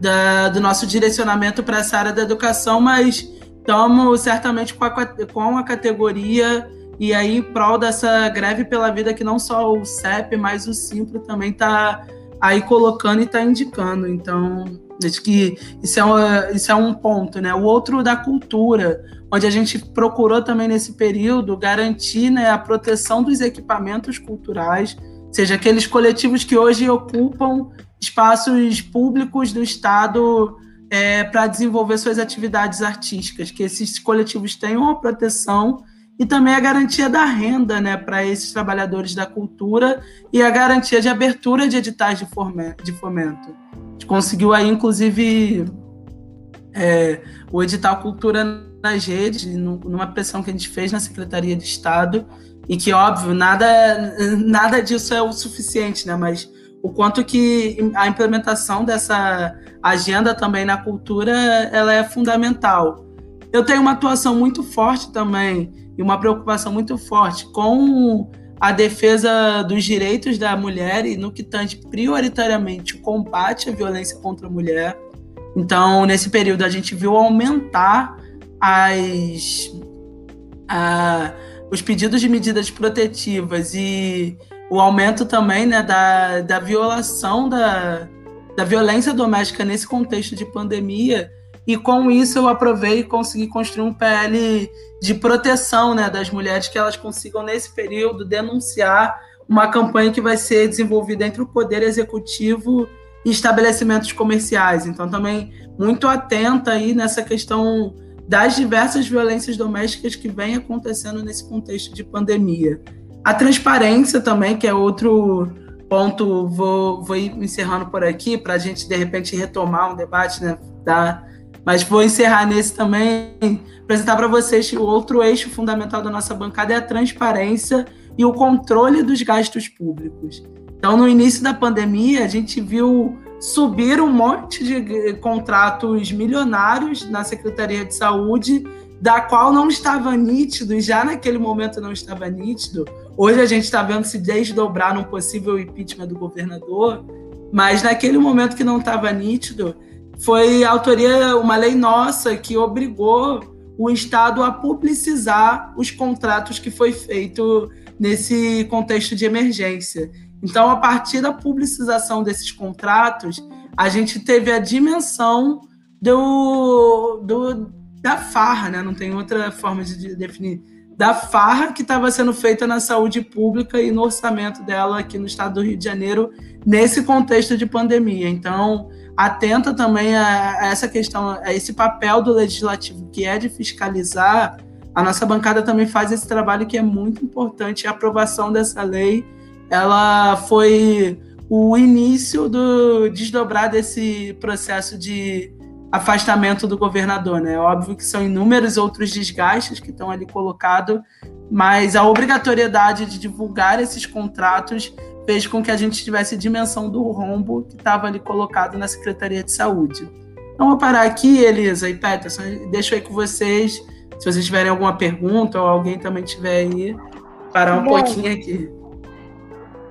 da, do nosso direcionamento para essa área da educação, mas estamos certamente com a, com a categoria e aí em prol dessa greve pela vida que não só o CEP, mas o Simpro também está aí colocando e está indicando. Então, acho que isso é, uma, isso é um ponto, né? O outro da cultura, onde a gente procurou também nesse período garantir né, a proteção dos equipamentos culturais, seja aqueles coletivos que hoje ocupam espaços públicos do Estado é, para desenvolver suas atividades artísticas, que esses coletivos tenham a proteção e também a garantia da renda né, para esses trabalhadores da cultura e a garantia de abertura de editais de, de fomento. A gente conseguiu aí, inclusive, é, o edital Cultura nas Redes, numa pressão que a gente fez na Secretaria de Estado, e que, óbvio, nada, nada disso é o suficiente, né? mas o quanto que a implementação dessa agenda também na cultura ela é fundamental. Eu tenho uma atuação muito forte também e uma preocupação muito forte com a defesa dos direitos da mulher e no que tange prioritariamente o combate à violência contra a mulher. Então, nesse período, a gente viu aumentar as, a, os pedidos de medidas protetivas e o aumento também né, da, da violação da, da violência doméstica nesse contexto de pandemia. E com isso eu aprovei e consegui construir um PL de proteção né, das mulheres, que elas consigam, nesse período, denunciar uma campanha que vai ser desenvolvida entre o Poder Executivo e estabelecimentos comerciais. Então, também muito atenta aí nessa questão das diversas violências domésticas que vem acontecendo nesse contexto de pandemia. A transparência também, que é outro ponto, vou, vou encerrando por aqui, para a gente, de repente, retomar um debate, né? Da, mas vou encerrar nesse também, apresentar para vocês que o outro eixo fundamental da nossa bancada é a transparência e o controle dos gastos públicos. Então, no início da pandemia, a gente viu subir um monte de contratos milionários na Secretaria de Saúde, da qual não estava nítido, e já naquele momento não estava nítido. Hoje a gente está vendo se desdobrar num possível impeachment do governador, mas naquele momento que não estava nítido, foi autoria, uma lei nossa que obrigou o Estado a publicizar os contratos que foi feito nesse contexto de emergência. Então, a partir da publicização desses contratos, a gente teve a dimensão do, do da farra, né? não tem outra forma de definir, da farra que estava sendo feita na saúde pública e no orçamento dela aqui no estado do Rio de Janeiro, nesse contexto de pandemia. Então, atenta também a, a essa questão, a esse papel do legislativo, que é de fiscalizar. A nossa bancada também faz esse trabalho que é muito importante. A aprovação dessa lei, ela foi o início do desdobrar desse processo de afastamento do governador, né? É óbvio que são inúmeros outros desgastes que estão ali colocados, mas a obrigatoriedade de divulgar esses contratos fez com que a gente tivesse dimensão do rombo que estava ali colocado na Secretaria de Saúde. Então, vou parar aqui, Elisa e Peterson, deixo aí com vocês, se vocês tiverem alguma pergunta ou alguém também tiver aí, parar um Bom, pouquinho aqui.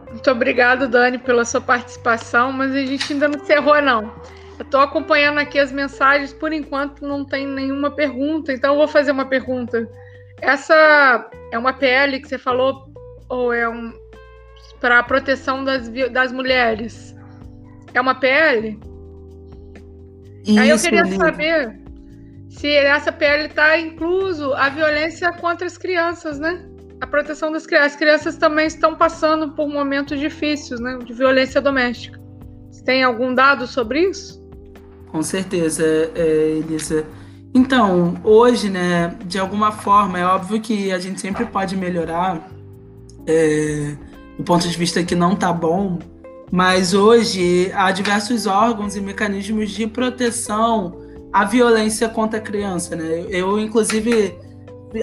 Muito obrigado, Dani, pela sua participação, mas a gente ainda não encerrou, não. Eu estou acompanhando aqui as mensagens, por enquanto não tem nenhuma pergunta, então eu vou fazer uma pergunta. Essa é uma PL que você falou, ou é um, para a proteção das, das mulheres. É uma PL? Isso, Aí eu queria saber se essa PL está incluso a violência contra as crianças, né? A proteção das crianças. As crianças também estão passando por momentos difíceis, né? De violência doméstica. Você tem algum dado sobre isso? Com certeza, é, Elisa. Então, hoje, né, de alguma forma, é óbvio que a gente sempre pode melhorar. É, do ponto de vista que não está bom, mas hoje há diversos órgãos e mecanismos de proteção à violência contra a criança. Né? Eu, inclusive,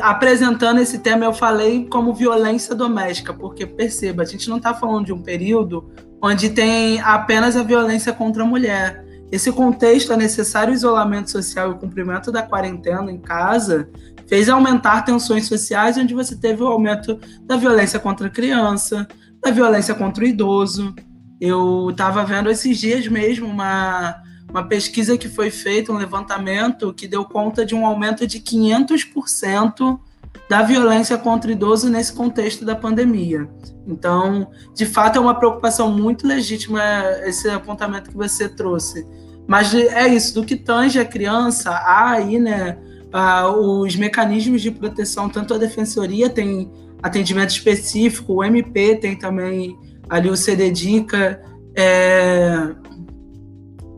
apresentando esse tema, eu falei como violência doméstica, porque perceba, a gente não está falando de um período onde tem apenas a violência contra a mulher. Esse contexto, é necessário isolamento social e o cumprimento da quarentena em casa fez aumentar tensões sociais, onde você teve o aumento da violência contra a criança, da violência contra o idoso. Eu estava vendo esses dias mesmo uma, uma pesquisa que foi feita, um levantamento que deu conta de um aumento de 500% da violência contra o idoso nesse contexto da pandemia. Então, de fato, é uma preocupação muito legítima esse apontamento que você trouxe. Mas é isso, do que tange a criança, há aí, né, os mecanismos de proteção, tanto a defensoria tem atendimento específico, o MP tem também ali o CD Dica, é,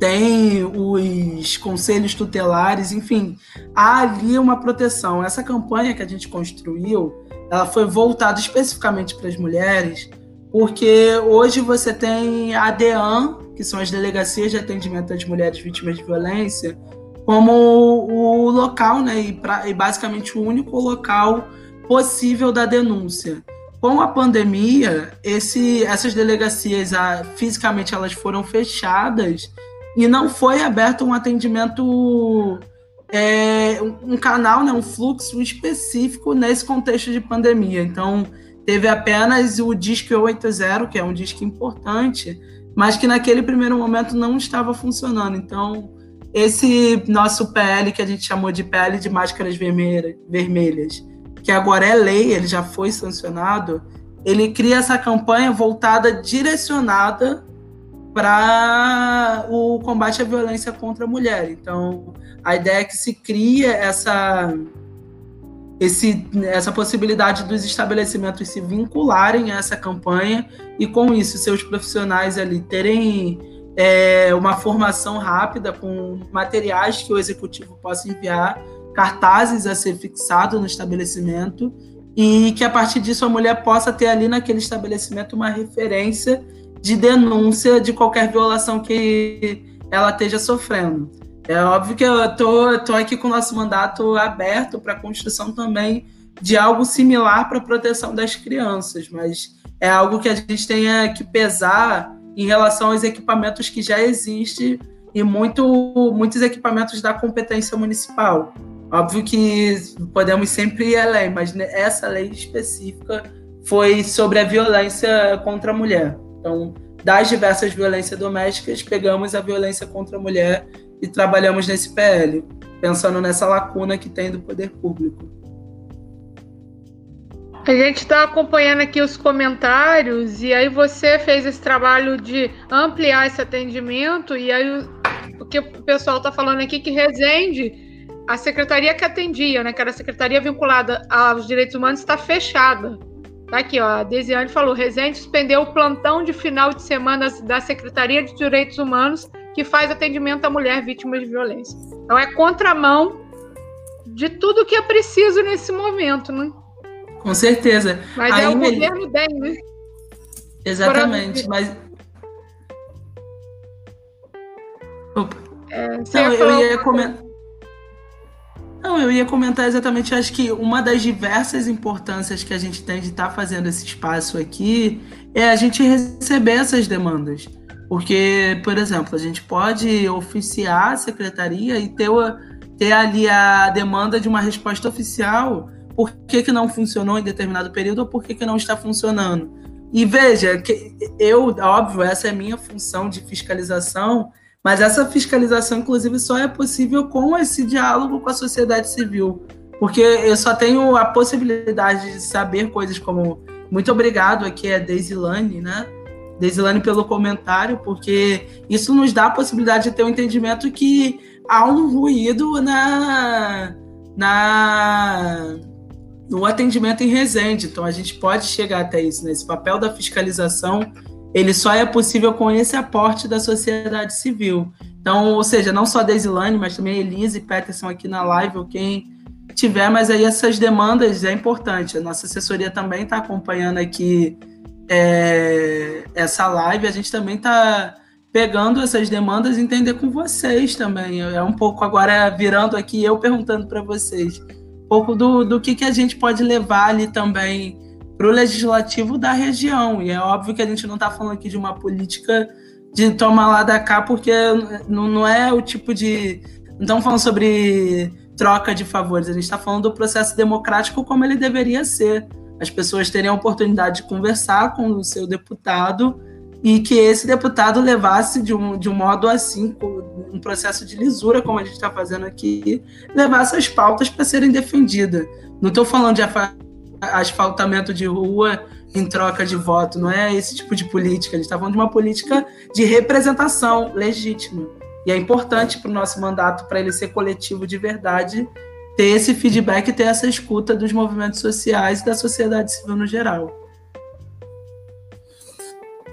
tem os conselhos tutelares, enfim, há ali uma proteção. Essa campanha que a gente construiu, ela foi voltada especificamente para as mulheres, porque hoje você tem a DEAN, que são as delegacias de atendimento às mulheres vítimas de violência, como o local, né, e, pra, e basicamente o único local possível da denúncia. com a pandemia, esse, essas delegacias, a, fisicamente, elas foram fechadas e não foi aberto um atendimento, é, um canal, né, um fluxo específico nesse contexto de pandemia. Então, teve apenas o Disque 80, que é um disco importante, mas que naquele primeiro momento não estava funcionando. Então, esse nosso PL, que a gente chamou de PL de máscaras vermelhas, que agora é lei, ele já foi sancionado, ele cria essa campanha voltada, direcionada para o combate à violência contra a mulher. Então, a ideia é que se cria essa, esse, essa possibilidade dos estabelecimentos se vincularem a essa campanha e, com isso, seus profissionais ali terem é, uma formação rápida com materiais que o executivo possa enviar cartazes a ser fixado no estabelecimento e que a partir disso a mulher possa ter ali naquele estabelecimento uma referência de denúncia de qualquer violação que ela esteja sofrendo. É óbvio que eu tô, tô aqui com o nosso mandato aberto para a construção também de algo similar para a proteção das crianças, mas é algo que a gente tenha que pesar em relação aos equipamentos que já existem e muito, muitos equipamentos da competência municipal. Óbvio que podemos sempre ir além, mas essa lei específica foi sobre a violência contra a mulher. Então, das diversas violências domésticas, pegamos a violência contra a mulher e trabalhamos nesse PL, pensando nessa lacuna que tem do poder público. A gente está acompanhando aqui os comentários e aí você fez esse trabalho de ampliar esse atendimento e aí o que o pessoal está falando aqui que Resende a secretaria que atendia, né, que era a secretaria vinculada aos direitos humanos, está fechada. Tá aqui, ó, a Desiane falou, Resende suspendeu o plantão de final de semana da Secretaria de Direitos Humanos que faz atendimento à mulher vítima de violência. Então é contramão de tudo que é preciso nesse momento, né? Com certeza. Mas Aí, é o governo DEM, né? Exatamente, mas... Opa. É, Não, eu ia comentar... Eu ia comentar exatamente, acho que uma das diversas importâncias que a gente tem de estar tá fazendo esse espaço aqui é a gente receber essas demandas. Porque, por exemplo, a gente pode oficiar a secretaria e ter, ter ali a demanda de uma resposta oficial por que, que não funcionou em determinado período ou por que, que não está funcionando. E veja, que eu, óbvio, essa é a minha função de fiscalização, mas essa fiscalização, inclusive, só é possível com esse diálogo com a sociedade civil. Porque eu só tenho a possibilidade de saber coisas como. Muito obrigado aqui é Deisilane, né? Deisilane pelo comentário, porque isso nos dá a possibilidade de ter um entendimento que há um ruído na, na no atendimento em Resende. Então a gente pode chegar até isso. Né? papel da fiscalização ele só é possível com esse aporte da sociedade civil. Então, ou seja, não só a Deisilane, mas também Elise e Peterson aqui na live, ou quem tiver, mas aí essas demandas é importante. A nossa assessoria também está acompanhando aqui é, essa live, a gente também está pegando essas demandas e entender com vocês também. É um pouco agora virando aqui, eu perguntando para vocês, um pouco do, do que, que a gente pode levar ali também para o legislativo da região. E é óbvio que a gente não está falando aqui de uma política de tomar lá da cá, porque não, não é o tipo de. Não estamos falando sobre troca de favores, a gente está falando do processo democrático como ele deveria ser. As pessoas terem a oportunidade de conversar com o seu deputado e que esse deputado levasse de um, de um modo assim, um processo de lisura, como a gente está fazendo aqui, levasse as pautas para serem defendidas. Não estou falando de asfaltamento de rua em troca de voto. Não é esse tipo de política. Gente está falando de uma política de representação legítima. E é importante para o nosso mandato, para ele ser coletivo de verdade, ter esse feedback, ter essa escuta dos movimentos sociais e da sociedade civil no geral.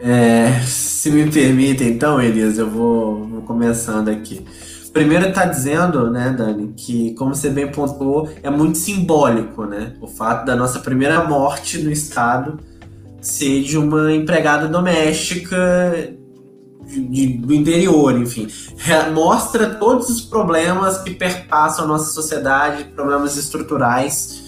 É, se me permite, então, Elisa, eu vou, vou começando aqui. Primeiro está dizendo, né, Dani, que como você bem pontuou, é muito simbólico, né, o fato da nossa primeira morte no estado ser de uma empregada doméstica de, de, do interior, enfim, mostra todos os problemas que perpassam a nossa sociedade, problemas estruturais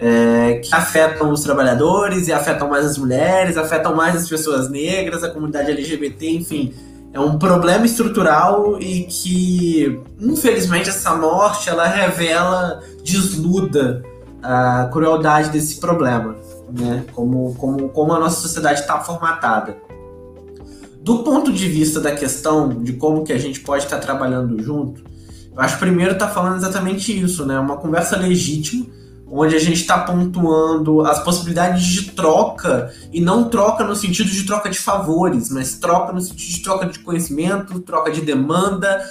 é, que afetam os trabalhadores e afetam mais as mulheres, afetam mais as pessoas negras, a comunidade LGBT, enfim. É um problema estrutural e que, infelizmente, essa morte ela revela, desnuda a crueldade desse problema, né? Como, como, como a nossa sociedade está formatada. Do ponto de vista da questão de como que a gente pode estar trabalhando junto, eu acho que primeiro está falando exatamente isso, né? Uma conversa legítima onde a gente está pontuando as possibilidades de troca, e não troca no sentido de troca de favores, mas troca no sentido de troca de conhecimento, troca de demanda,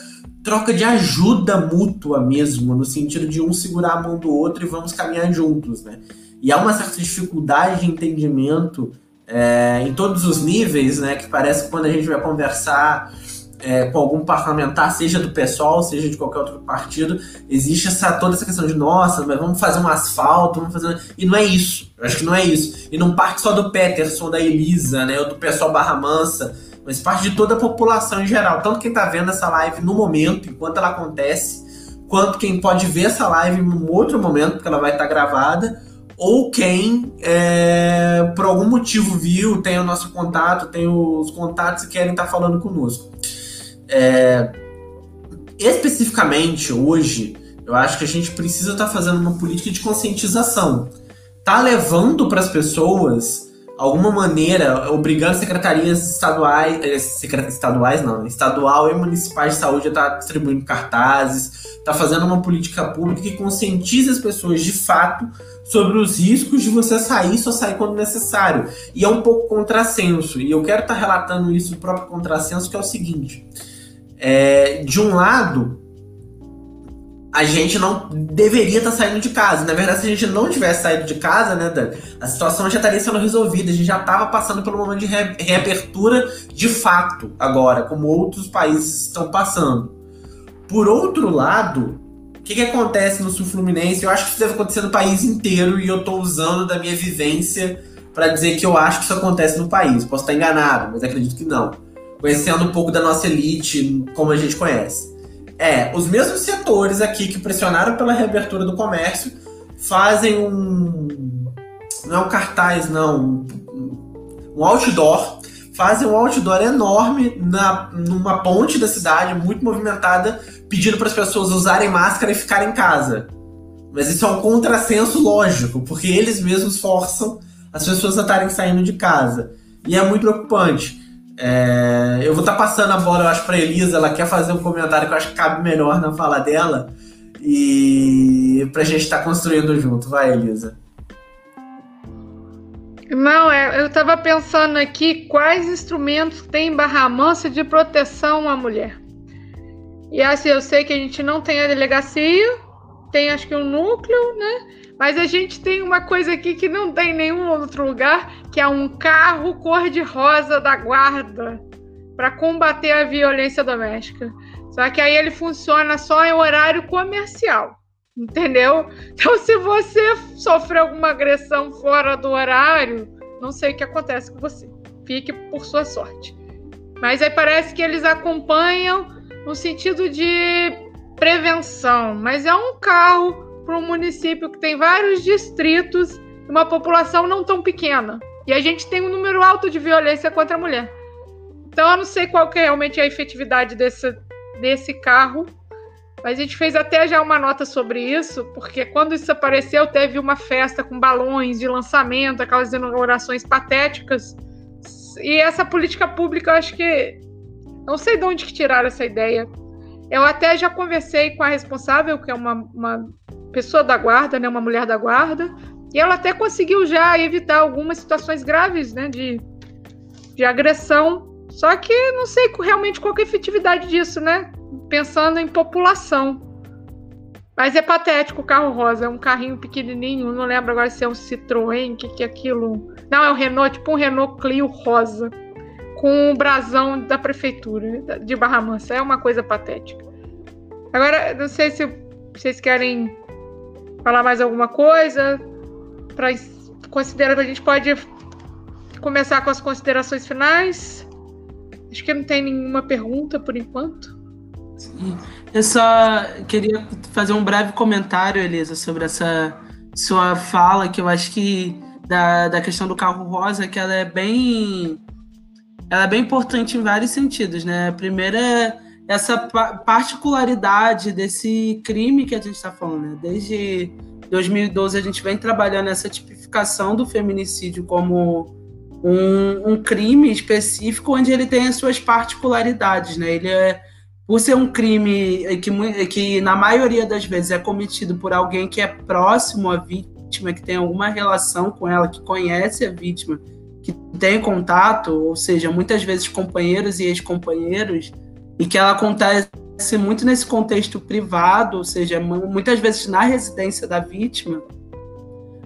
troca de ajuda mútua mesmo, no sentido de um segurar a mão do outro e vamos caminhar juntos, né? E há uma certa dificuldade de entendimento é, em todos os níveis, né? Que parece que quando a gente vai conversar é, com algum parlamentar, seja do PSOL, seja de qualquer outro partido, existe essa, toda essa questão de, nossa, mas vamos fazer um asfalto, vamos fazer. E não é isso. Eu acho que não é isso. E não parte só do Peterson, da Elisa, né? Ou do pessoal Barra Mansa, mas parte de toda a população em geral. Tanto quem está vendo essa live no momento, enquanto ela acontece, quanto quem pode ver essa live num outro momento, porque ela vai estar tá gravada, ou quem, é, por algum motivo, viu, tem o nosso contato, tem os contatos e querem estar tá falando conosco. É, especificamente hoje, eu acho que a gente precisa estar tá fazendo uma política de conscientização. Tá levando para as pessoas alguma maneira, obrigando secretarias estaduais, eh, estaduais não, estadual e municipais de saúde a estar tá distribuindo cartazes, tá fazendo uma política pública que conscientize as pessoas de fato sobre os riscos de você sair só sair quando necessário. E é um pouco contrassenso, e eu quero estar tá relatando isso do próprio contrassenso, que é o seguinte: é, de um lado, a gente não deveria estar tá saindo de casa. Na verdade, se a gente não tivesse saído de casa, né, Dan, a situação já estaria sendo resolvida. A gente já estava passando pelo momento de re reabertura de fato agora, como outros países estão passando. Por outro lado, o que, que acontece no Sul Fluminense? Eu acho que isso deve acontecer no país inteiro e eu estou usando da minha vivência para dizer que eu acho que isso acontece no país. Posso estar enganado, mas acredito que não conhecendo um pouco da nossa elite, como a gente conhece. É, os mesmos setores aqui que pressionaram pela reabertura do comércio fazem um. Não é um cartaz, não. Um outdoor. Fazem um outdoor enorme na, numa ponte da cidade, muito movimentada, pedindo para as pessoas usarem máscara e ficarem em casa. Mas isso é um contrassenso lógico, porque eles mesmos forçam as pessoas a estarem saindo de casa. E é muito preocupante. É, eu vou estar tá passando a bola, eu acho, para Elisa. Ela quer fazer um comentário que eu acho que cabe melhor na fala dela. E pra gente estar tá construindo junto. Vai, Elisa. Não, é, eu estava pensando aqui quais instrumentos tem em Barra Mansa de proteção à mulher. E assim, eu sei que a gente não tem a delegacia, tem acho que um núcleo, né? Mas a gente tem uma coisa aqui que não tem em nenhum outro lugar, que é um carro cor-de-rosa da guarda para combater a violência doméstica. Só que aí ele funciona só em horário comercial, entendeu? Então, se você sofrer alguma agressão fora do horário, não sei o que acontece com você. Fique por sua sorte. Mas aí parece que eles acompanham no sentido de prevenção, mas é um carro para um município que tem vários distritos e uma população não tão pequena. E a gente tem um número alto de violência contra a mulher. Então eu não sei qual que é realmente a efetividade desse, desse carro, mas a gente fez até já uma nota sobre isso, porque quando isso apareceu, teve uma festa com balões de lançamento, aquelas inaugurações patéticas. E essa política pública, eu acho que. Não sei de onde que tiraram essa ideia. Eu até já conversei com a responsável, que é uma, uma pessoa da guarda, né, uma mulher da guarda, e ela até conseguiu já evitar algumas situações graves, né, de, de agressão. Só que não sei realmente qual é a efetividade disso, né? Pensando em população. Mas é patético o carro rosa, é um carrinho pequenininho, não lembro agora se é um Citroën, o que, que é aquilo. Não, é um Renault, tipo um Renault Clio rosa, com o brasão da prefeitura de Barra Mansa. É uma coisa patética. Agora, não sei se vocês querem falar mais alguma coisa? Para considerar a gente pode começar com as considerações finais. Acho que não tem nenhuma pergunta por enquanto. Sim. Eu só queria fazer um breve comentário, Elisa, sobre essa sua fala, que eu acho que da, da questão do carro rosa, que ela é bem ela é bem importante em vários sentidos, né? A primeira é essa particularidade desse crime que a gente está falando, né? Desde 2012 a gente vem trabalhando essa tipificação do feminicídio como um, um, crime específico onde ele tem as suas particularidades, né? Ele é por ser um crime que, que na maioria das vezes é cometido por alguém que é próximo à vítima, que tem alguma relação com ela, que conhece a vítima, que tem contato, ou seja, muitas vezes companheiros e ex-companheiros, e que ela acontece muito nesse contexto privado, ou seja, muitas vezes na residência da vítima.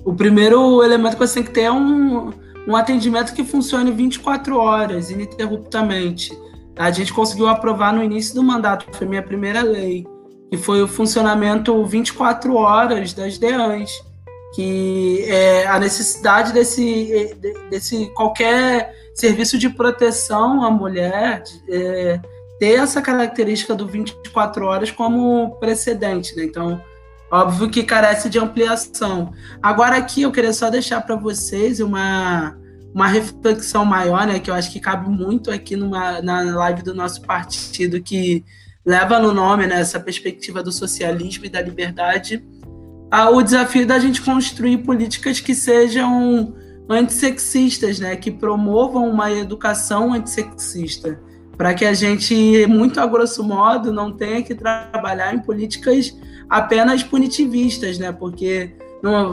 O primeiro elemento que você tem que ter é um, um atendimento que funcione 24 horas, ininterruptamente. A gente conseguiu aprovar no início do mandato, foi minha primeira lei, que foi o funcionamento 24 horas das DEANs, que é a necessidade desse, desse qualquer serviço de proteção à mulher é, ter essa característica do 24 horas como precedente, né? Então, Óbvio que carece de ampliação. Agora aqui eu queria só deixar para vocês uma, uma reflexão maior, né, que eu acho que cabe muito aqui numa, na live do nosso partido, que leva no nome né, essa perspectiva do socialismo e da liberdade, o desafio da gente construir políticas que sejam antissexistas, né, que promovam uma educação antissexista, para que a gente, muito a grosso modo, não tenha que trabalhar em políticas apenas punitivistas, né? Porque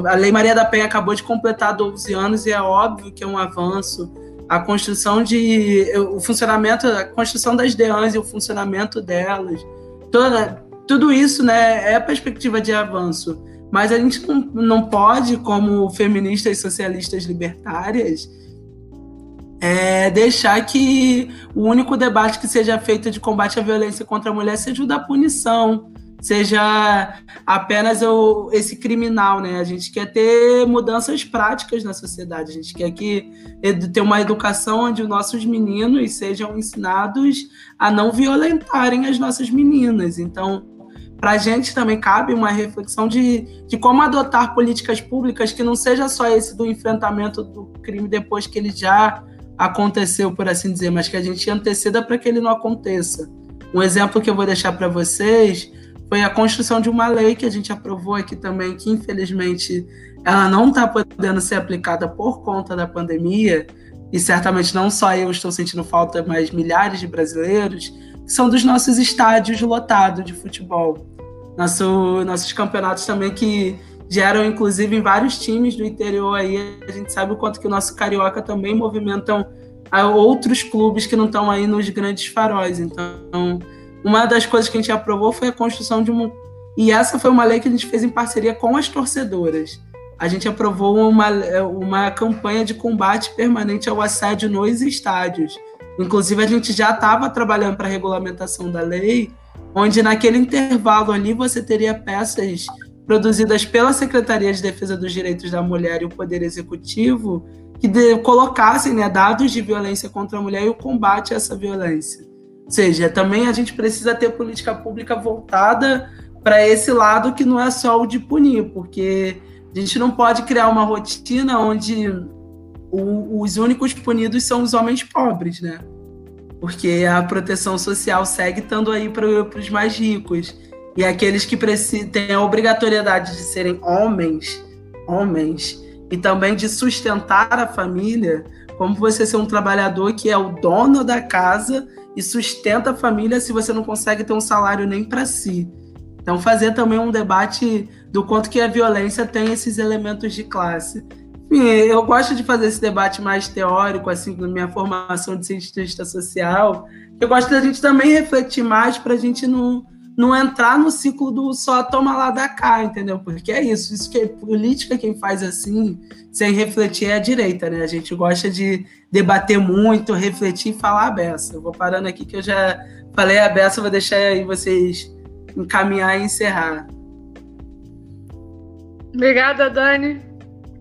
a Lei Maria da Penha acabou de completar 12 anos e é óbvio que é um avanço. A construção de. o funcionamento, a construção das DEANs e o funcionamento delas. Toda, tudo isso né, é perspectiva de avanço. Mas a gente não, não pode, como feministas socialistas libertárias, é deixar que o único debate que seja feito de combate à violência contra a mulher seja o da punição seja apenas o, esse criminal, né? A gente quer ter mudanças práticas na sociedade, a gente quer que ter uma educação onde os nossos meninos sejam ensinados a não violentarem as nossas meninas. Então, para a gente também cabe uma reflexão de, de como adotar políticas públicas que não seja só esse do enfrentamento do crime depois que ele já aconteceu, por assim dizer, mas que a gente anteceda para que ele não aconteça. Um exemplo que eu vou deixar para vocês foi a construção de uma lei que a gente aprovou aqui também, que infelizmente ela não está podendo ser aplicada por conta da pandemia, e certamente não só eu estou sentindo falta, mas milhares de brasileiros, são dos nossos estádios lotados de futebol. Nosso, nossos campeonatos também que geram, inclusive, em vários times do interior aí, a gente sabe o quanto que o nosso carioca também movimentam outros clubes que não estão aí nos grandes faróis. Então, uma das coisas que a gente aprovou foi a construção de uma. E essa foi uma lei que a gente fez em parceria com as torcedoras. A gente aprovou uma, uma campanha de combate permanente ao assédio nos estádios. Inclusive, a gente já estava trabalhando para a regulamentação da lei, onde naquele intervalo ali você teria peças produzidas pela Secretaria de Defesa dos Direitos da Mulher e o Poder Executivo que de, colocassem né, dados de violência contra a mulher e o combate a essa violência. Ou seja, também a gente precisa ter política pública voltada para esse lado que não é só o de punir, porque a gente não pode criar uma rotina onde o, os únicos punidos são os homens pobres, né? Porque a proteção social segue estando aí para os mais ricos. E aqueles que têm a obrigatoriedade de serem homens, homens, e também de sustentar a família, como você ser um trabalhador que é o dono da casa e sustenta a família se você não consegue ter um salário nem para si. Então, fazer também um debate do quanto que a violência tem esses elementos de classe. Eu gosto de fazer esse debate mais teórico, assim, na minha formação de cientista social. Eu gosto da gente também refletir mais para a gente não, não entrar no ciclo do só toma lá da cá, entendeu? Porque é isso, isso que é política quem faz assim, sem refletir é a direita, né? A gente gosta de debater muito, refletir e falar a beça. Eu vou parando aqui que eu já falei a beça, vou deixar aí vocês encaminhar e encerrar. Obrigada, Dani.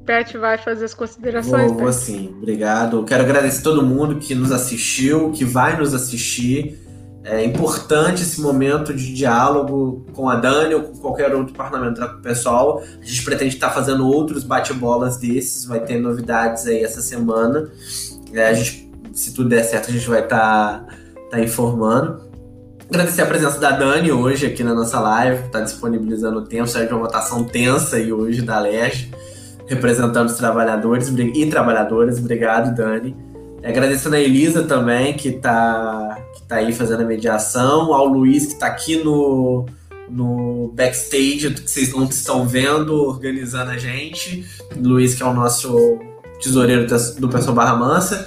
Pet vai fazer as considerações. Vou, vou sim, obrigado. Quero agradecer todo mundo que nos assistiu, que vai nos assistir. É importante esse momento de diálogo com a Dani ou com qualquer outro parlamentar com o pessoal. A gente pretende estar fazendo outros bate-bolas desses, vai ter novidades aí essa semana. É, a gente, se tudo der certo, a gente vai estar tá informando. Agradecer a presença da Dani hoje aqui na nossa live, está disponibilizando o tempo, saiu de uma votação tensa aí hoje da LERJ, representando os trabalhadores e trabalhadoras. Obrigado, Dani. Agradecendo a Elisa também, que está que tá aí fazendo a mediação, ao Luiz, que está aqui no, no backstage, que vocês não estão vendo, organizando a gente. Luiz, que é o nosso tesoureiro do Pessoal Barra Mansa.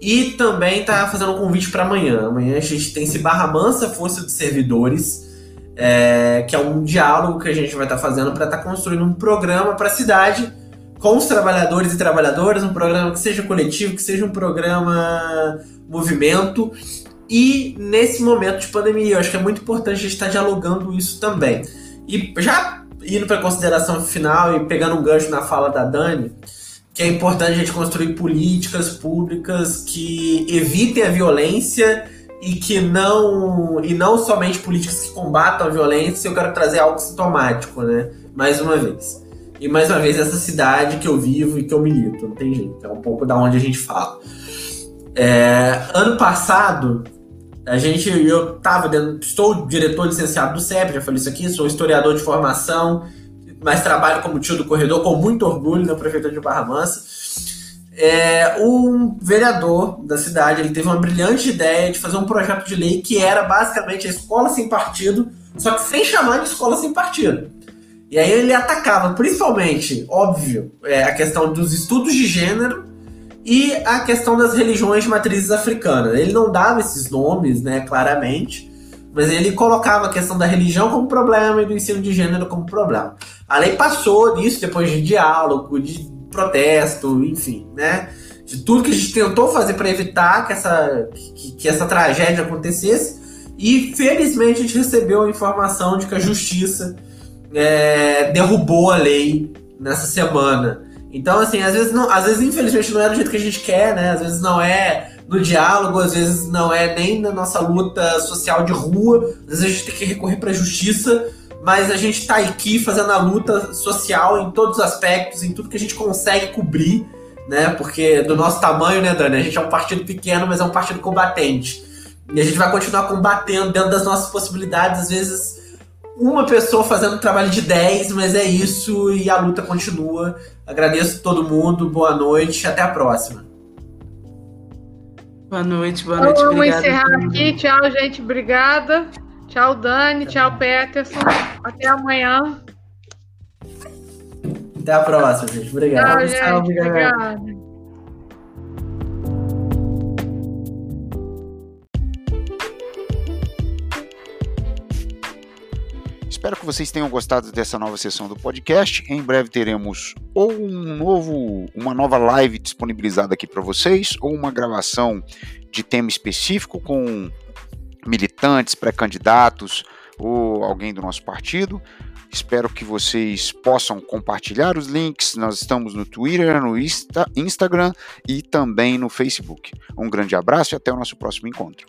E também tá fazendo um convite para amanhã. Amanhã a gente tem esse Barra Mansa Força de Servidores, é, que é um diálogo que a gente vai estar tá fazendo para estar tá construindo um programa para a cidade com os trabalhadores e trabalhadoras, um programa que seja coletivo, que seja um programa movimento. E nesse momento de pandemia, eu acho que é muito importante a gente estar dialogando isso também. E já indo para a consideração final e pegando um gancho na fala da Dani, que é importante a gente construir políticas públicas que evitem a violência e que não e não somente políticas que combatam a violência. Eu quero trazer algo sintomático, né? Mais uma vez. E mais uma vez essa cidade que eu vivo e que eu milito, não tem jeito. É um pouco da onde a gente fala. É, ano passado a gente eu tava dentro, estou diretor licenciado do CEP, já falei isso aqui, sou historiador de formação mas trabalho como tio do corredor com muito orgulho na prefeitura de Barra Mansa. É, um vereador da cidade ele teve uma brilhante ideia de fazer um projeto de lei que era basicamente a escola sem partido, só que sem chamar de escola sem partido. E aí ele atacava principalmente, óbvio, é, a questão dos estudos de gênero e a questão das religiões matrizes africanas. Ele não dava esses nomes, né, claramente, mas ele colocava a questão da religião como problema e do ensino de gênero como problema. A lei passou disso depois de diálogo, de protesto, enfim, né? De tudo que a gente tentou fazer para evitar que essa, que, que, essa tragédia acontecesse. E felizmente a gente recebeu a informação de que a justiça é, derrubou a lei nessa semana. Então, assim, às vezes, não, às vezes, infelizmente, não é do jeito que a gente quer, né? Às vezes não é no diálogo, às vezes não é nem na nossa luta social de rua, às vezes a gente tem que recorrer para a justiça mas a gente está aqui fazendo a luta social em todos os aspectos, em tudo que a gente consegue cobrir, né? Porque do nosso tamanho, né, Dani? A gente é um partido pequeno, mas é um partido combatente. E a gente vai continuar combatendo dentro das nossas possibilidades, às vezes uma pessoa fazendo trabalho de 10, mas é isso e a luta continua. Agradeço todo mundo, boa noite, até a próxima. Boa noite, boa noite. Vamos encerrar aqui. Tchau, gente. Obrigada. Tchau, Dani. Tchau, Peterson. Até amanhã. Até a próxima, gente. Obrigado. Tchau, gente. Obrigada. Espero que vocês tenham gostado dessa nova sessão do podcast. Em breve teremos ou um novo, uma nova live disponibilizada aqui para vocês, ou uma gravação de tema específico com militantes, pré-candidatos ou alguém do nosso partido. Espero que vocês possam compartilhar os links. Nós estamos no Twitter, no Insta, Instagram e também no Facebook. Um grande abraço e até o nosso próximo encontro.